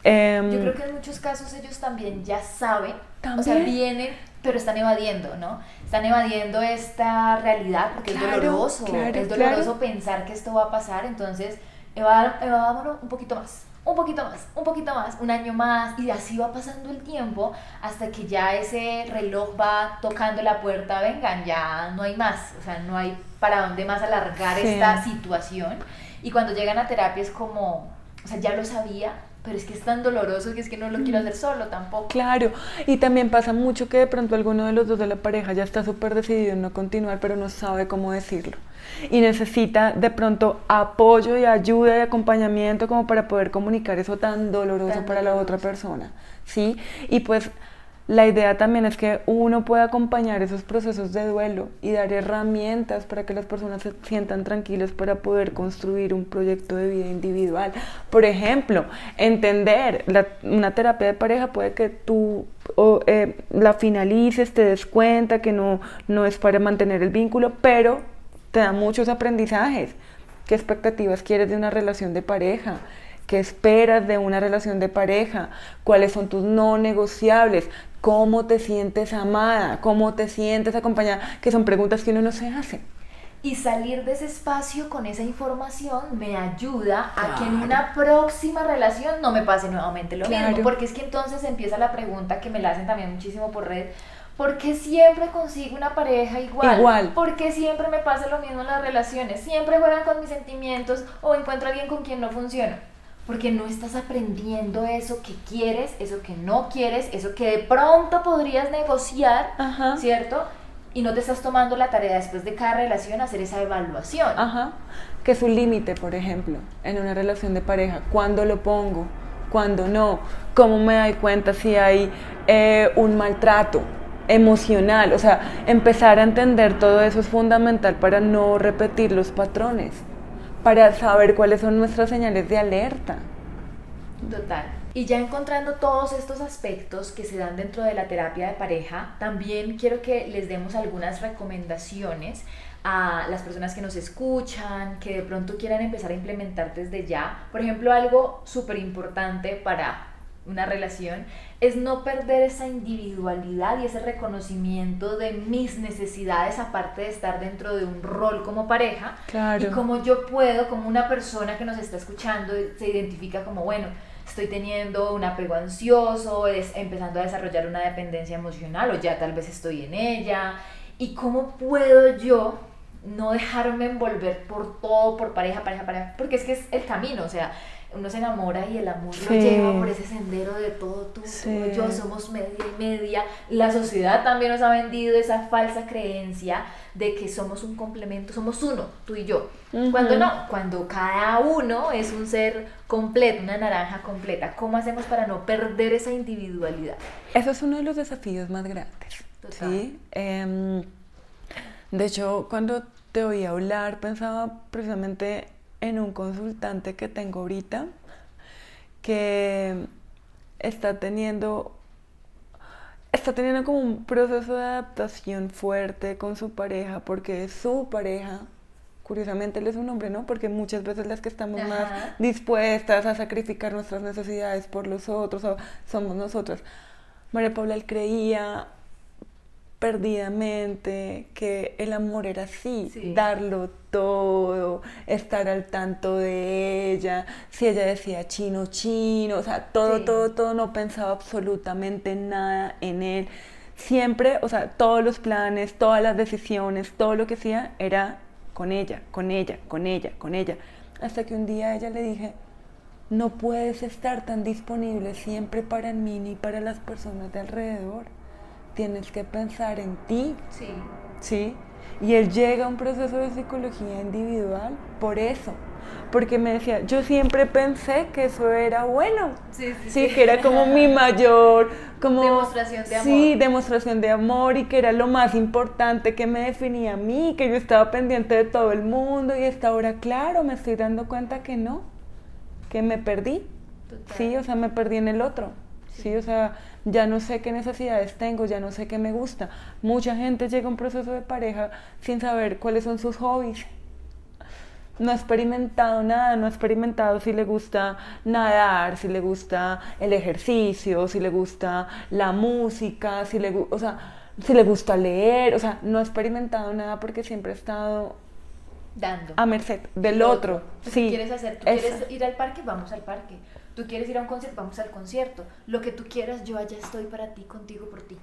Em, Yo creo que en muchos casos ellos también ya saben, o sea, vienen, pero están evadiendo, ¿no? Están evadiendo esta realidad porque es doloroso, es doloroso pensar que esto va a pasar, entonces evadámonos un poquito más un poquito más, un poquito más, un año más, y así va pasando el tiempo hasta que ya ese reloj va tocando la puerta, vengan, ya no hay más, o sea, no hay para dónde más alargar esta situación. Y cuando llegan a terapia es como, o sea, ya lo sabía, pero es que es tan doloroso que es que no lo quiero hacer solo tampoco. Claro, y también pasa mucho que de pronto alguno de los dos de la pareja ya está súper decidido en no continuar, pero no sabe cómo decirlo y necesita de pronto apoyo y ayuda y acompañamiento como para poder comunicar eso tan doloroso para la otra persona, ¿sí? Y pues la idea también es que uno pueda acompañar esos procesos de duelo y dar herramientas para que las personas se sientan tranquilas para poder construir un proyecto de vida individual. Por ejemplo, entender una terapia de pareja puede que tú eh, la finalices, te des cuenta que no, no es para mantener el vínculo, pero te da muchos aprendizajes. ¿Qué expectativas quieres de una relación de pareja? ¿Qué esperas de una relación de pareja? ¿Cuáles son tus no negociables? ¿Cómo te sientes amada? ¿Cómo te sientes acompañada? Que son preguntas que uno no se hace. Y salir de ese espacio con esa información me ayuda a que en una próxima relación no me pase nuevamente lo mismo. Porque es que entonces empieza la pregunta que me la hacen también muchísimo por red ¿Por qué siempre consigo una pareja igual? Igual. ¿Por qué siempre me pasa lo mismo en las relaciones? Siempre juegan con mis sentimientos o encuentro a alguien con quien no funciona. Porque no estás aprendiendo eso que quieres, eso que no quieres, eso que de pronto podrías negociar, ¿cierto? Y no te estás tomando la tarea después de cada relación hacer esa evaluación. Ajá. Que es un límite, por ejemplo, en una relación de pareja. ¿Cuándo lo pongo? ¿Cuándo no? ¿Cómo me doy cuenta si hay eh, un maltrato? emocional, o sea, empezar a entender todo eso es fundamental para no repetir los patrones, para saber cuáles son nuestras señales de alerta. Total. Y ya encontrando todos estos aspectos que se dan dentro de la terapia de pareja, también quiero que les demos algunas recomendaciones a las personas que nos escuchan, que de pronto quieran empezar a implementar desde ya. Por ejemplo, algo súper importante para una relación es no perder esa individualidad y ese reconocimiento de mis necesidades aparte de estar dentro de un rol como pareja. Claro. y como yo puedo como una persona que nos está escuchando se identifica como bueno estoy teniendo un apego ansioso es empezando a desarrollar una dependencia emocional o ya tal vez estoy en ella. Y cómo puedo yo no dejarme envolver por todo por pareja pareja pareja porque es que es el camino o sea uno se enamora y el amor lo lleva por ese sendero de todo tú, Sí. todo yo, somos media y media. La sociedad también nos ha vendido esa falsa creencia de que somos un complemento, somos uno, tú y yo. Cuando no, cuando cada uno es un ser completo, una naranja completa. ¿Cómo hacemos para no perder esa individualidad? Eso es uno de los desafíos más grandes. Total. ¿sí? Em, de hecho, cuando te oí hablar, pensaba precisamente en un consultante que tengo ahorita que está teniendo está teniendo como un proceso de adaptación fuerte con su pareja porque su pareja curiosamente él es un hombre, ¿no? Porque muchas veces las que estamos más dispuestas a sacrificar nuestras necesidades por los otros o somos nosotras. María Paula él creía perdidamente que el amor era así, Sí. darlo todo, estar al tanto de ella, si ella decía chino, chino, o sea, todo, Sí. todo, todo, no pensaba absolutamente nada en él. Siempre, o sea, todos los planes, todas las decisiones, todo lo que hacía era con ella, con ella, con ella, con ella. Hasta que un día a ella le dije, no puedes estar tan disponible siempre para mí ni para las personas de alrededor. Tienes que pensar en ti, Sí. ¿sí? Y él llega a un proceso de psicología individual por eso. Porque me decía, yo siempre pensé que eso era bueno. Sí, sí, Sí, sí. que era como mi (laughs) mayor, como... Demostración de Sí, amor. demostración de amor y que era lo más importante que me definía a mí, que yo estaba pendiente de todo el mundo y hasta ahora, claro, me estoy dando cuenta que no, que me perdí. Total. Sí, o sea, me perdí en el otro. Sí, o sea, ya no sé qué necesidades tengo, ya no sé qué me gusta. Mucha gente llega a un proceso de pareja sin saber cuáles son sus hobbies. No ha experimentado nada, no ha experimentado si le gusta nadar, si le gusta el ejercicio, si le gusta la música, si le, o sea, si le gusta leer, o sea, no ha experimentado nada porque siempre ha estado Dando. a merced del otro. ¿Tú Sí, ¿Qué quieres hacer? ¿Tú esa. quieres ir al parque? Vamos al parque. ¿Tú quieres ir a un concierto? Vamos al concierto. Lo que tú quieras, yo allá estoy para ti, contigo, por ti.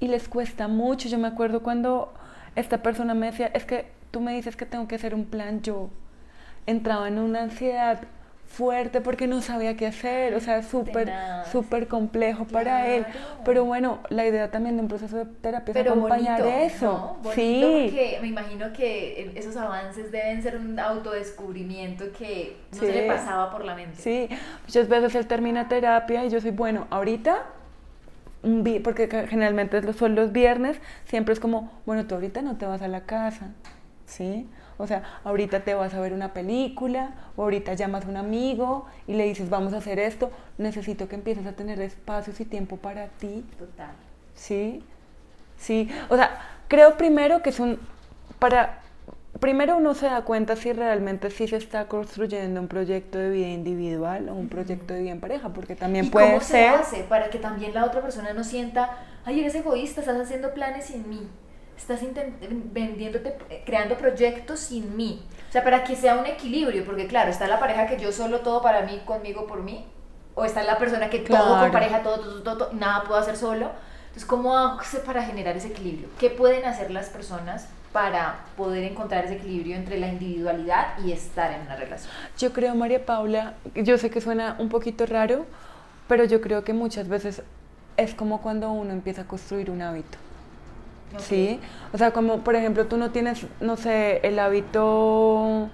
Y les cuesta mucho. Yo me acuerdo cuando esta persona me decía, es que tú me dices que tengo que hacer un plan, yo entraba en una ansiedad fuerte porque no sabía qué hacer, o sea, súper, súper complejo para él. Pero bueno, la idea también de un proceso de terapia es acompañar bonito, eso. sí, porque me imagino que esos avances deben ser un autodescubrimiento que no se le pasaba por la mente. Sí, muchas veces él termina terapia y yo soy, bueno, ahorita, porque generalmente son los viernes, siempre es como, bueno, tú ahorita no te vas a la casa, ¿sí? O sea, ahorita te vas a ver una película, o ahorita llamas a un amigo y le dices, vamos a hacer esto, necesito que empieces a tener espacios y tiempo para ti, Total. ¿sí? Sí, o sea, creo primero que es un, para, primero uno se da cuenta si realmente sí se está construyendo un proyecto de vida individual o un proyecto de vida en pareja, porque también ¿Y puede cómo se ser, hace para que también la otra persona no sienta, ay, eres egoísta, estás haciendo planes sin mí, estás vendiéndote, creando proyectos sin mí? O sea, para que sea un equilibrio, porque claro, está la pareja que yo solo todo para mí, conmigo, por mí, o está la persona que todo con Claro. pareja, todo, todo, todo, todo, nada puedo hacer solo. Entonces, ¿cómo hace para generar ese equilibrio? ¿Qué pueden hacer las personas para poder encontrar ese equilibrio entre la individualidad y estar en una relación? yo creo, María Paula, yo sé que suena un poquito raro, pero yo creo que muchas veces es como cuando uno empieza a construir un hábito. Sí, o sea, como por ejemplo tú no tienes, no sé, el hábito,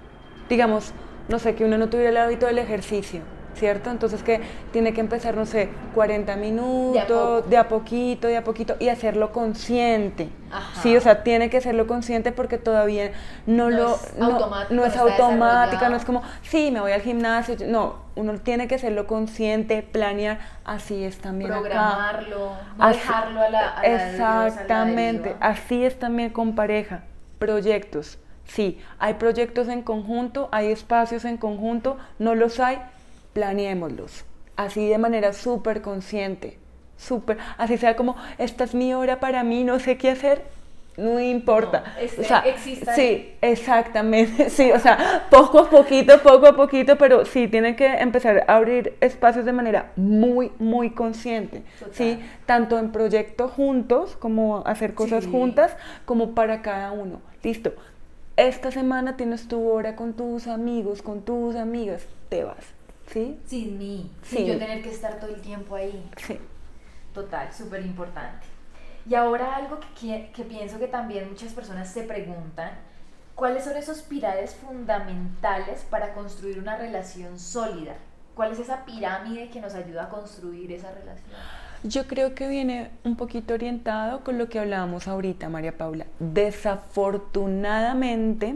digamos, no sé, que uno no tuviera el hábito del ejercicio, ¿cierto? Entonces que tiene que empezar, no sé, 40 minutos, de a poquito, de a poquito, y hacerlo consciente. Ajá. Sí, o sea, tiene que hacerlo consciente porque todavía No no, lo... es no es automática, no es como, sí, me voy al gimnasio, no, uno tiene que hacerlo consciente, planear, así es también acá. Programarlo, no Así- dejarlo a la, a la Exactamente, así es también con pareja, proyectos. Sí, hay proyectos en conjunto, hay espacios en conjunto, no los hay, planeémoslos. Así de manera súper consciente, súper, así sea como, esta es mi hora para mí, no sé qué hacer, no importa. este, o sea, exista sí, exactamente. (laughs) Sí, o sea, poco a poquito, poco a poquito, pero sí tienen que empezar a abrir espacios de manera muy, muy consciente. Sí, Total. tanto en proyectos juntos, como hacer cosas Sí. juntas, como para cada uno. Listo. Esta semana tienes tu hora con tus amigos, con tus amigas, te vas. ¿Sí? Sin mí, sin yo tener que estar todo el tiempo ahí. Sí. Total, súper importante. Y ahora algo que, que pienso que también muchas personas se preguntan, ¿cuáles son esos pilares fundamentales para construir una relación sólida? ¿Cuál es esa pirámide que nos ayuda a construir esa relación? Yo creo que viene un poquito orientado con lo que hablábamos ahorita, María Paula. Desafortunadamente,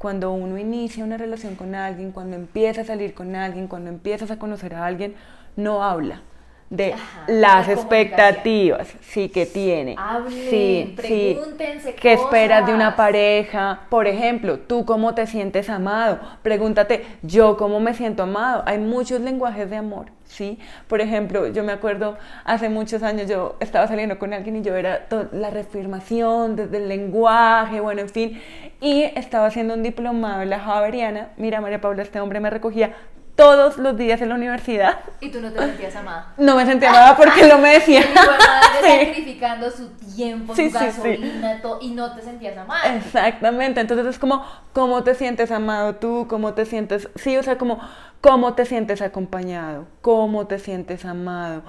cuando uno inicia una relación con alguien, cuando empieza a salir con alguien, cuando empiezas a conocer a alguien, no habla de Ajá, las la expectativas sí que tiene. Hablen, sí, sí. pregúntense ¿Qué esperas de una cosas. pareja? Por ejemplo, ¿tú cómo te sientes amado? Pregúntate, ¿yo cómo me siento amado? Hay muchos lenguajes de amor, ¿sí? Por ejemplo, yo me acuerdo hace muchos años yo estaba saliendo con alguien y yo era la reafirmación desde el lenguaje, bueno, en fin, y estaba haciendo un diplomado en la Javeriana. Mira, María Paula, este hombre me recogía todos los días en la universidad. Y tú no te sentías amada. (laughs) No me sentía amada porque no me decía. El hijo de madre Sí. sacrificando su tiempo, Sí, su sí, gasolina, todo, y no te sentías amada. Exactamente, entonces es como, ¿cómo te sientes amado tú? ¿Cómo te sientes? Sí, o sea, como, ¿cómo te sientes acompañado? ¿Cómo te sientes amado?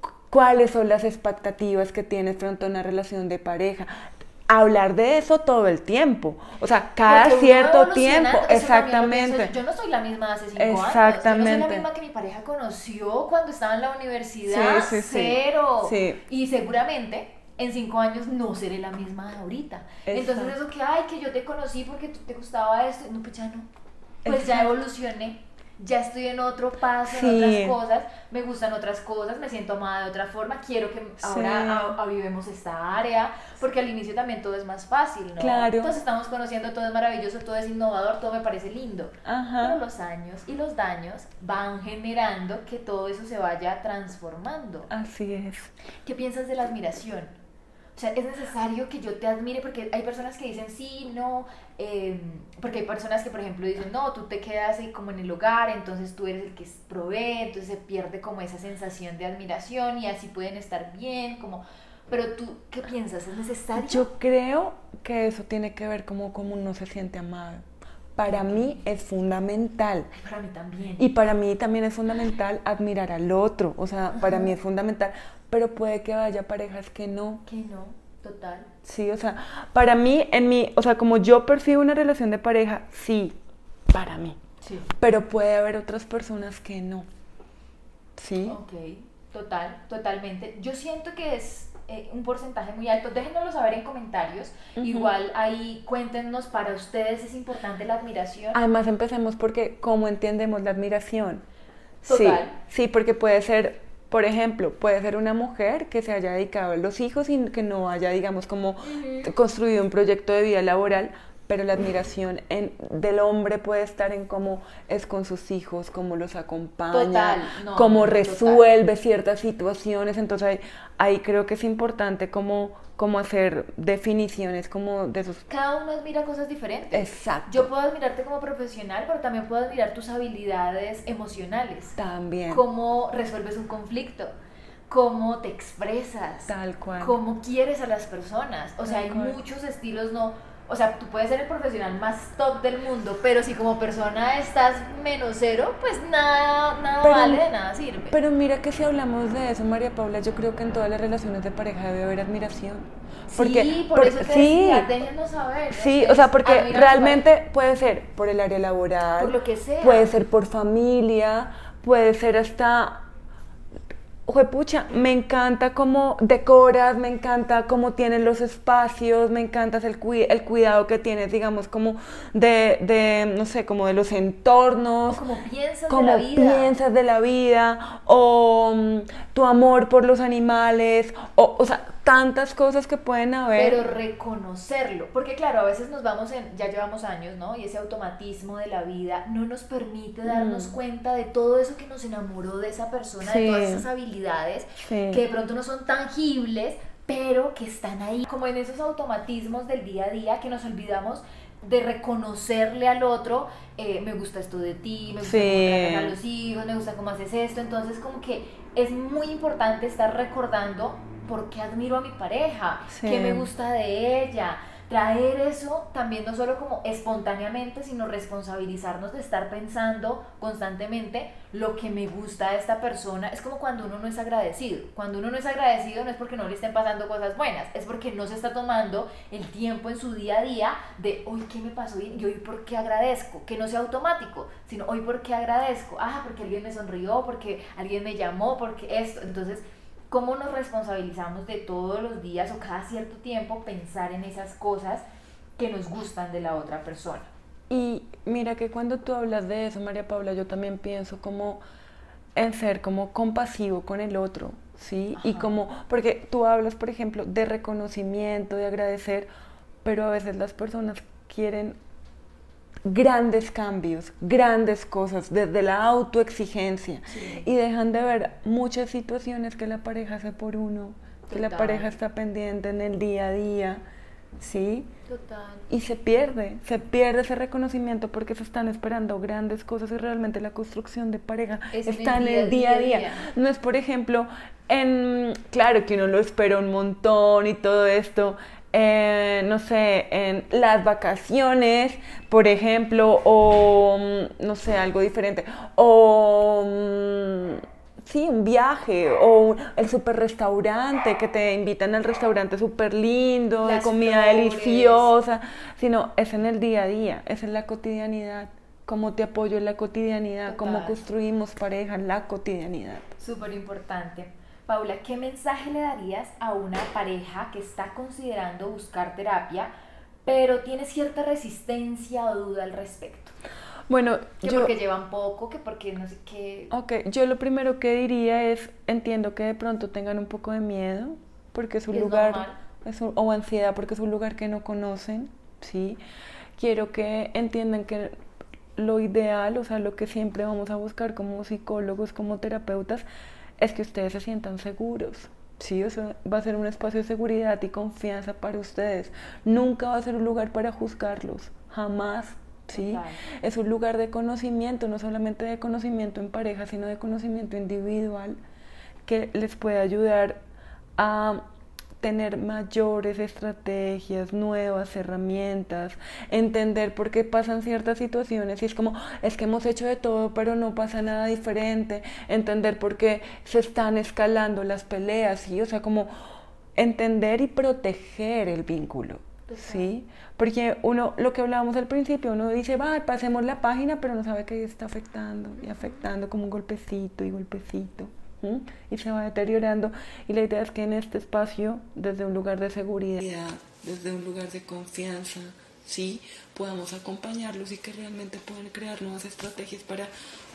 Cu- ¿Cuáles son las expectativas que tienes frente a una relación de pareja? Hablar de eso todo el tiempo, o sea, cada Porque cierto tiempo, exactamente. yo. No soy la misma de hace cinco años. Yo no soy Exactamente. la misma que mi pareja conoció cuando estaba en la universidad. Sí, sí. Cero. Sí. Y seguramente en cinco años no seré la misma de ahorita. Entonces Exacto. eso que, ay, que yo te conocí porque tú te gustaba esto. No, pues ya no. Pues ya evolucioné. Ya estoy en otro paso, Sí. en otras cosas, me gustan otras cosas, me siento amada de otra forma, quiero que ahora Sí. avivemos esta área, porque al inicio también todo es más fácil, ¿no? Claro. Entonces estamos conociendo, todo es maravilloso, todo es innovador, todo me parece lindo. Pero Ajá. los años y los daños van generando que todo eso se vaya transformando. Así es. ¿Qué piensas de la admiración? O sea, es necesario que yo te admire porque hay personas que dicen sí, no, eh, porque hay personas que, por ejemplo, dicen no, tú te quedas ahí como en el hogar, entonces tú eres el que provee, entonces se pierde como esa sensación de admiración y así pueden estar bien, como, pero tú, ¿qué piensas? ¿Es necesario? Yo creo que eso tiene que ver como como uno se siente amado. Para mí es fundamental. Ay, para mí también. Y para mí también es fundamental admirar al otro. O sea, para mí es fundamental. Pero puede que haya parejas que no. Que no, total. Sí, o sea, para mí, en mi, o sea, como yo percibo una relación de pareja, sí, para mí. Sí. Pero puede haber otras personas que no. ¿Sí? Ok, total, totalmente. Yo siento que es eh, un porcentaje muy alto. Déjenoslo saber en comentarios. Igual ahí cuéntenos, para ustedes es importante la admiración. Además empecemos porque cómo entendemos la admiración. Total. Sí, sí, porque puede ser, por ejemplo, puede ser una mujer que se haya dedicado a los hijos y que no haya, digamos, como construido un proyecto de vida laboral, pero la admiración en- del hombre puede estar en cómo es con sus hijos, cómo los acompaña, Total, no, cómo total. resuelve ciertas situaciones. Entonces ahí, ahí creo que es importante como, como hacer definiciones como de esos... Cada uno admira cosas diferentes. Exacto. Yo puedo admirarte como profesional, pero también puedo admirar tus habilidades emocionales. También. Cómo resuelves un conflicto, cómo te expresas, Tal cual. cómo quieres a las personas. O sea, Tal hay cual. muchos estilos, no. O sea, tú puedes ser el profesional más top del mundo, pero si como persona estás menos cero, pues nada, nada Pero- vale, de nada sirve. Pero mira que si hablamos de eso, María Paula, yo creo que en todas las relaciones de pareja debe haber admiración. Porque, sí, por, por- eso te sí, decía, déjenos saber. sí, o sea, porque realmente puede ser por el área laboral, Por lo que sea. puede ser por familia, puede ser hasta pucha, me encanta cómo decoras, me encanta cómo tienes los espacios, me encanta el, el cuidado que tienes, digamos, como de, de, no sé, como de los entornos. O como piensas cómo de la vida. piensas de la vida, o mm, tu amor por los animales, o, o sea, tantas cosas que pueden haber. Pero reconocerlo, porque claro, a veces nos vamos en, ya llevamos años, ¿no? Y ese automatismo de la vida no nos permite darnos Mm. cuenta de todo eso que nos enamoró de esa persona, de todas esas habilidades Sí. que de pronto no son tangibles, pero que están ahí, como en esos automatismos del día a día que nos olvidamos de reconocerle al otro, eh, me gusta esto de ti, me gusta Sí. cómo a los hijos, me gusta cómo haces esto, entonces como que es muy importante estar recordando por qué admiro a mi pareja, Sí. qué me gusta de ella, traer eso también no solo como espontáneamente, sino responsabilizarnos de estar pensando constantemente lo que me gusta de esta persona. Es como cuando uno no es agradecido. Cuando uno no es agradecido no es porque no le estén pasando cosas buenas, es porque no se está tomando el tiempo en su día a día de hoy qué me pasó bien y hoy por qué agradezco. Que no sea automático, sino hoy por qué agradezco. Ah, porque alguien me sonrió, porque alguien me llamó, porque esto. Entonces, ¿Cómo nos responsabilizamos de todos los días o cada cierto tiempo pensar en esas cosas que nos gustan de la otra persona? Y mira que cuando tú hablas de eso, María Paula, yo también pienso como en ser como compasivo con el otro, ¿sí? Y como, porque tú hablas, por ejemplo, de reconocimiento, de agradecer, pero a veces las personas quieren grandes cambios, grandes cosas, desde la autoexigencia, Sí. y dejan de ver muchas situaciones que la pareja hace por uno, que la pareja está pendiente en el día a día, ¿sí? Total. Y se pierde, se pierde ese reconocimiento porque se están esperando grandes cosas y realmente la construcción de pareja Es en el está en día el día a día. día. No es, por ejemplo, en, claro que uno lo espera un montón y todo esto, eh, no sé, en las vacaciones, por ejemplo, o mm, no sé, algo diferente, o mm, sí, un viaje, o el super restaurante, que te invitan al restaurante súper lindo, de comida flores. deliciosa, sino es en el día a día, es en la cotidianidad, cómo te apoyo en la cotidianidad, cómo construimos pareja en la cotidianidad. Súper importante. Paula, ¿qué mensaje le darías a una pareja que está considerando buscar terapia, pero tiene cierta resistencia o duda al respecto? Bueno, Que yo, porque llevan poco, que porque no sé qué. ok, yo lo primero que diría es, entiendo que de pronto tengan un poco de miedo, porque es un es lugar, es un- o ansiedad, porque es un lugar que no conocen, ¿sí? Quiero que entiendan que lo ideal, o sea, lo que siempre vamos a buscar como psicólogos, como terapeutas, es que ustedes se sientan seguros. Sí, o sea, va a ser un espacio de seguridad y confianza para ustedes. Nunca va a ser un lugar para juzgarlos, jamás. ¿sí? Total. Es un lugar de conocimiento, no solamente de conocimiento en pareja, sino de conocimiento individual que les puede ayudar a tener mayores estrategias, nuevas herramientas, entender por qué pasan ciertas situaciones y es como, es que hemos hecho de todo, pero no pasa nada diferente, entender por qué se están escalando las peleas, ¿sí? O sea, como entender y proteger el vínculo. ¿Sí? Porque uno, lo que hablábamos al principio, uno dice, va, pasemos la página, pero no sabe que está afectando y afectando como un golpecito y golpecito. ¿M? Y se va deteriorando. Y la idea es que en este espacio, desde un lugar de seguridad, desde un lugar de confianza, sí, podamos acompañarlos y que realmente puedan crear nuevas estrategias para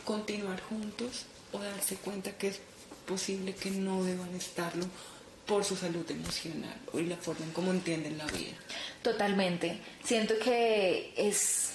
continuar juntos o darse cuenta que es posible que no deban estarlo por su salud emocional y la forma en cómo entienden la vida. Totalmente. Siento que es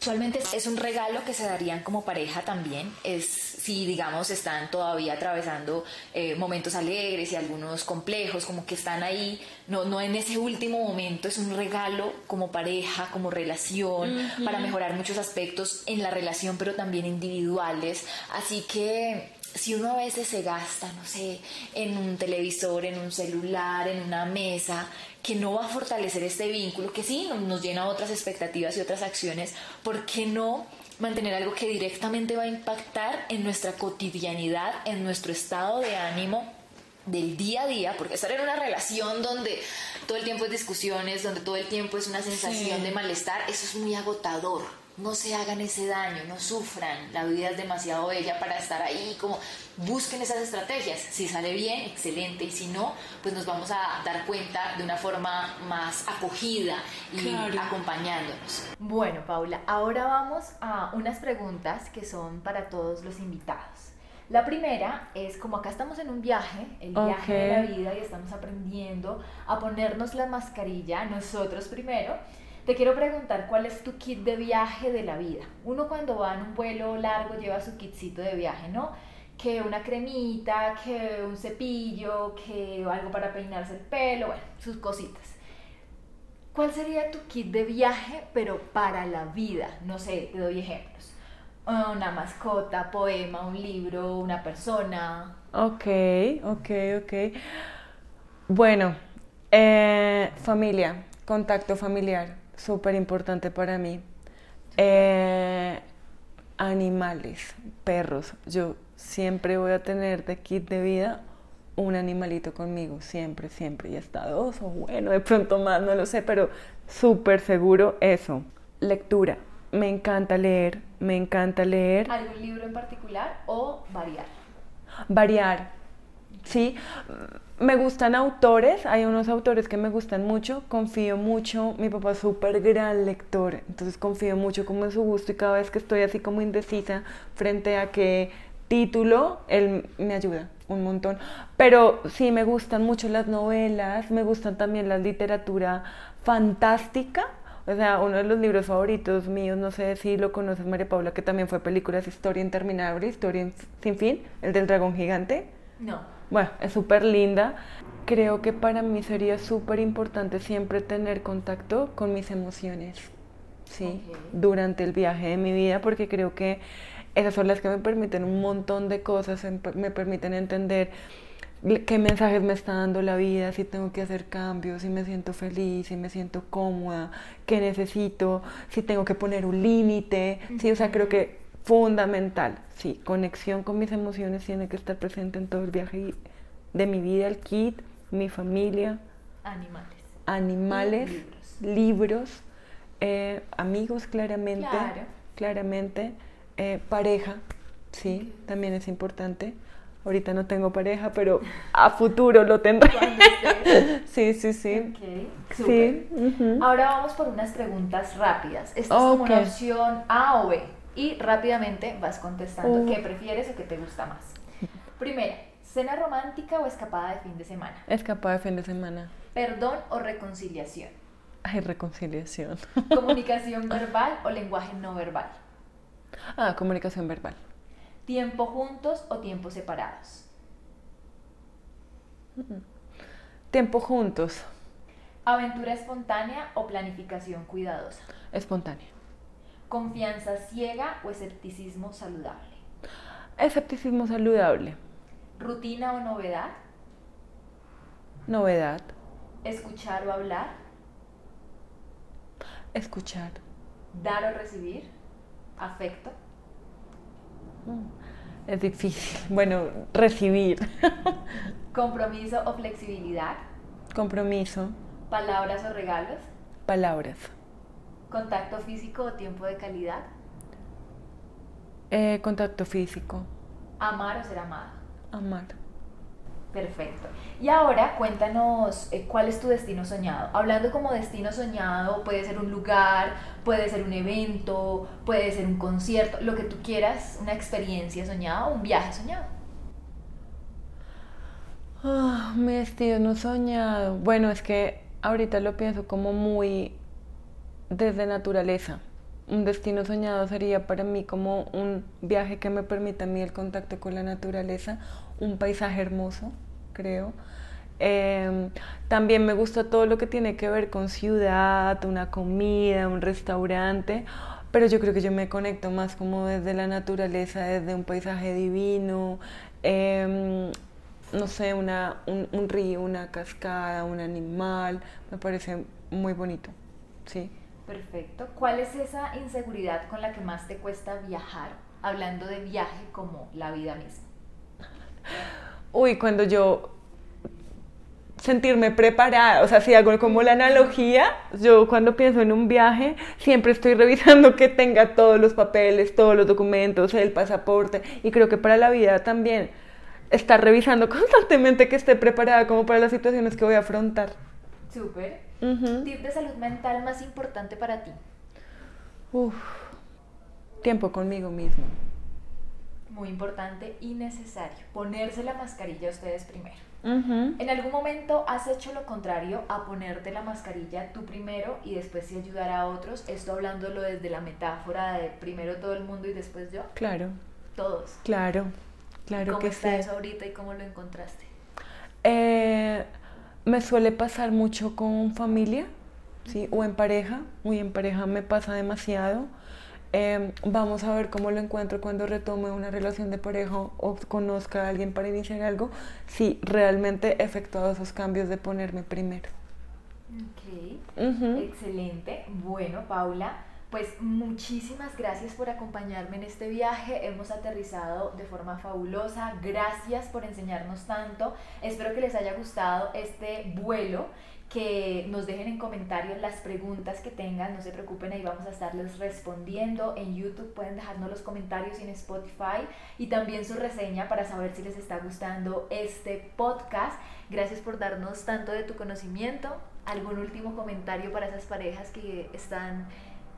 usualmente es un regalo que se darían como pareja también. Es si digamos están todavía atravesando eh, momentos alegres y algunos complejos, como que están ahí, no, no en ese último momento, es un regalo como pareja, como relación, para mejorar muchos aspectos en la relación, pero también individuales. Así que si uno a veces se gasta, no sé, en un televisor, en un celular, en una mesa, que no va a fortalecer este vínculo, que sí nos llena otras expectativas y otras acciones, ¿por qué no mantener algo que directamente va a impactar en nuestra cotidianidad, en nuestro estado de ánimo? del día a día, porque estar en una relación donde todo el tiempo es discusiones, donde todo el tiempo es una sensación Sí. de malestar, eso es muy agotador. No se hagan ese daño, no sufran. La vida es demasiado bella para estar ahí, como busquen esas estrategias. Si sale bien, excelente, y si no, pues nos vamos a dar cuenta de una forma más acogida y Claro. acompañándonos. Bueno, Paula, ahora vamos a unas preguntas que son para todos los invitados. La primera es como acá estamos en un viaje, el viaje de la vida y estamos aprendiendo a ponernos la mascarilla nosotros primero. Te quiero preguntar cuál es tu kit de viaje de la vida. Uno cuando va en un vuelo largo lleva su kitcito de viaje, ¿no? Que una cremita, que un cepillo, que algo para peinarse el pelo, bueno, sus cositas. ¿Cuál sería tu kit de viaje, pero para la vida? No sé, te doy ejemplos una mascota, poema, un libro, una persona. Ok, ok, ok. Bueno, eh, familia, contacto familiar, súper importante para mí. Eh, animales, perros. Yo siempre voy a tener de kit de vida un animalito conmigo, siempre, siempre. Y hasta dos o bueno, de pronto más, no lo sé, pero súper seguro eso. Lectura me encanta leer, me encanta leer. ¿Algún libro en particular o variar? Variar, sí. Me gustan autores, hay unos autores que me gustan mucho, confío mucho, mi papá es súper gran lector, entonces confío mucho como en su gusto y cada vez que estoy así como indecisa frente a qué título, él me ayuda un montón. Pero sí, me gustan mucho las novelas, me gustan también la literatura fantástica, o sea, uno de los libros favoritos míos, no sé si lo conoces, María Paula, que también fue película, es Historia Interminable, Historia Sin Fin, el del dragón gigante. No. Bueno, es súper linda. Creo que para mí sería súper importante siempre tener contacto con mis emociones, ¿sí? Durante el viaje de mi vida, porque creo que esas son las que me permiten un montón de cosas, me permiten entender qué mensajes me está dando la vida, si tengo que hacer cambios, si me siento feliz, si me siento cómoda, qué necesito, si tengo que poner un límite, sí, o sea, creo que fundamental, sí, conexión con mis emociones tiene que estar presente en todo el viaje de mi vida, el kit, mi familia, animales, animales, libros, eh, amigos claramente, claramente, eh, pareja, sí, también es importante Ahorita no tengo pareja, pero a futuro lo tendré. (laughs) sí, sí, sí. sí. Ahora vamos por unas preguntas rápidas. Esta es como una opción A o B. Y rápidamente vas contestando qué prefieres o qué te gusta más. Primera, ¿cena romántica o escapada de fin de semana? Escapada de fin de semana. ¿Perdón o reconciliación? Ay, reconciliación. (laughs) ¿Comunicación verbal o lenguaje no verbal? Ah, comunicación verbal. ¿Tiempo juntos o tiempo separados? Tiempo juntos. ¿Aventura espontánea o planificación cuidadosa? Espontánea. ¿Confianza ciega o escepticismo saludable? Escepticismo saludable. ¿Rutina o novedad? Novedad. ¿Escuchar o hablar? Escuchar. ¿Dar o recibir? ¿Afecto? Es difícil. Bueno, recibir. (laughs) ¿Compromiso o flexibilidad? Compromiso. ¿Palabras o regalos? Palabras. ¿Contacto físico o tiempo de calidad? Eh, contacto físico. ¿Amar o ser amada? Amar. Perfecto. Y ahora cuéntanos eh, cuál es tu destino soñado. Hablando como destino soñado, puede ser un lugar, puede ser un evento, puede ser un concierto, lo que tú quieras, una experiencia soñada, un viaje soñado. Ah, mi destino soñado. Bueno, es que ahorita lo pienso como muy desde naturaleza. Un destino soñado sería para mí como un viaje que me permita a mí el contacto con la naturaleza, un paisaje hermoso, creo. Em, también me gusta todo lo que tiene que ver con ciudad, una comida, un restaurante, pero yo creo que yo me conecto más como desde la naturaleza, desde un paisaje divino, em, no sé, una, un, un, río, una cascada, un animal, me parece muy bonito, sí. Perfecto. ¿Cuál es esa inseguridad con la que más te cuesta viajar, hablando de viaje como la vida misma? uy, cuando yo sentirme preparada, o sea, si hago como la analogía, yo cuando pienso en un viaje siempre estoy (laughs) revisando que tenga todos los papeles, todos los documentos, el pasaporte, y creo que para la vida también estar revisando (laughs) constantemente que esté preparada como para las situaciones que voy a afrontar. Súper. ¿Tip de salud mental más importante para ti? Uf, tiempo conmigo mismo. muy importante y necesario, ponerse la mascarilla ustedes primero. ¿En algún momento has hecho lo contrario a ponerte la mascarilla tú primero y después sí ayudar a otros? Esto hablándolo desde la metáfora de primero todo el mundo y después yo. Claro. Todos. Claro, claro ¿Cómo que está sí. eso ahorita y cómo lo encontraste? Eh, me suele pasar mucho con familia, ¿sí? O en pareja, muy en pareja me pasa demasiado. Em, vamos a ver cómo lo encuentro cuando retome una relación de pareja o conozca a alguien para iniciar algo, si realmente he efectuado esos cambios de ponerme primero. Ok, excelente. Bueno, Paula, pues muchísimas gracias por acompañarme en este viaje. Hemos aterrizado de forma fabulosa. Gracias por enseñarnos tanto. Espero que les haya gustado este vuelo. Que nos dejen en comentarios las preguntas que tengan, no se preocupen, ahí vamos a estarles respondiendo. En YouTube pueden dejarnos los comentarios y en Spotify y también su reseña para saber si les está gustando este podcast. Gracias por darnos tanto de tu conocimiento. ¿Algún último comentario para esas parejas que están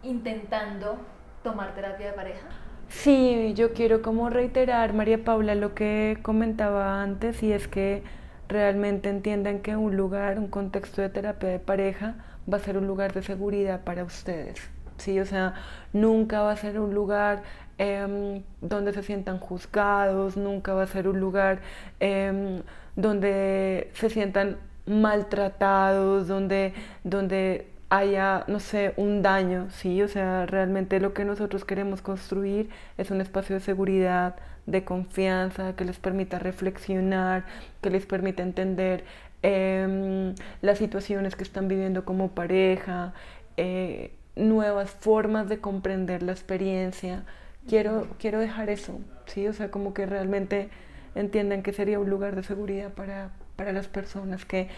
intentando tomar terapia de pareja? Sí, yo quiero como reiterar, María Paula, lo que comentaba antes, y es que realmente entiendan que un lugar, un contexto de terapia de pareja va a ser un lugar de seguridad para ustedes. Sí, o sea, nunca va a ser un lugar em, donde se sientan juzgados, nunca va a ser un lugar em, donde se sientan maltratados, donde, donde haya, no sé, un daño, ¿sí? O sea, realmente lo que nosotros queremos construir es un espacio de seguridad, de confianza, que les permita reflexionar, que les permita entender em, las situaciones que están viviendo como pareja, eh, nuevas formas de comprender la experiencia. Quiero, quiero dejar eso, ¿sí? O sea, como que realmente entiendan que sería un lugar de seguridad para, para las personas que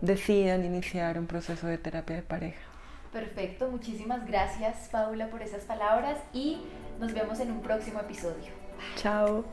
decidan iniciar un proceso de terapia de pareja. Perfecto, muchísimas gracias Paula por esas palabras y nos vemos en un próximo episodio. Chao.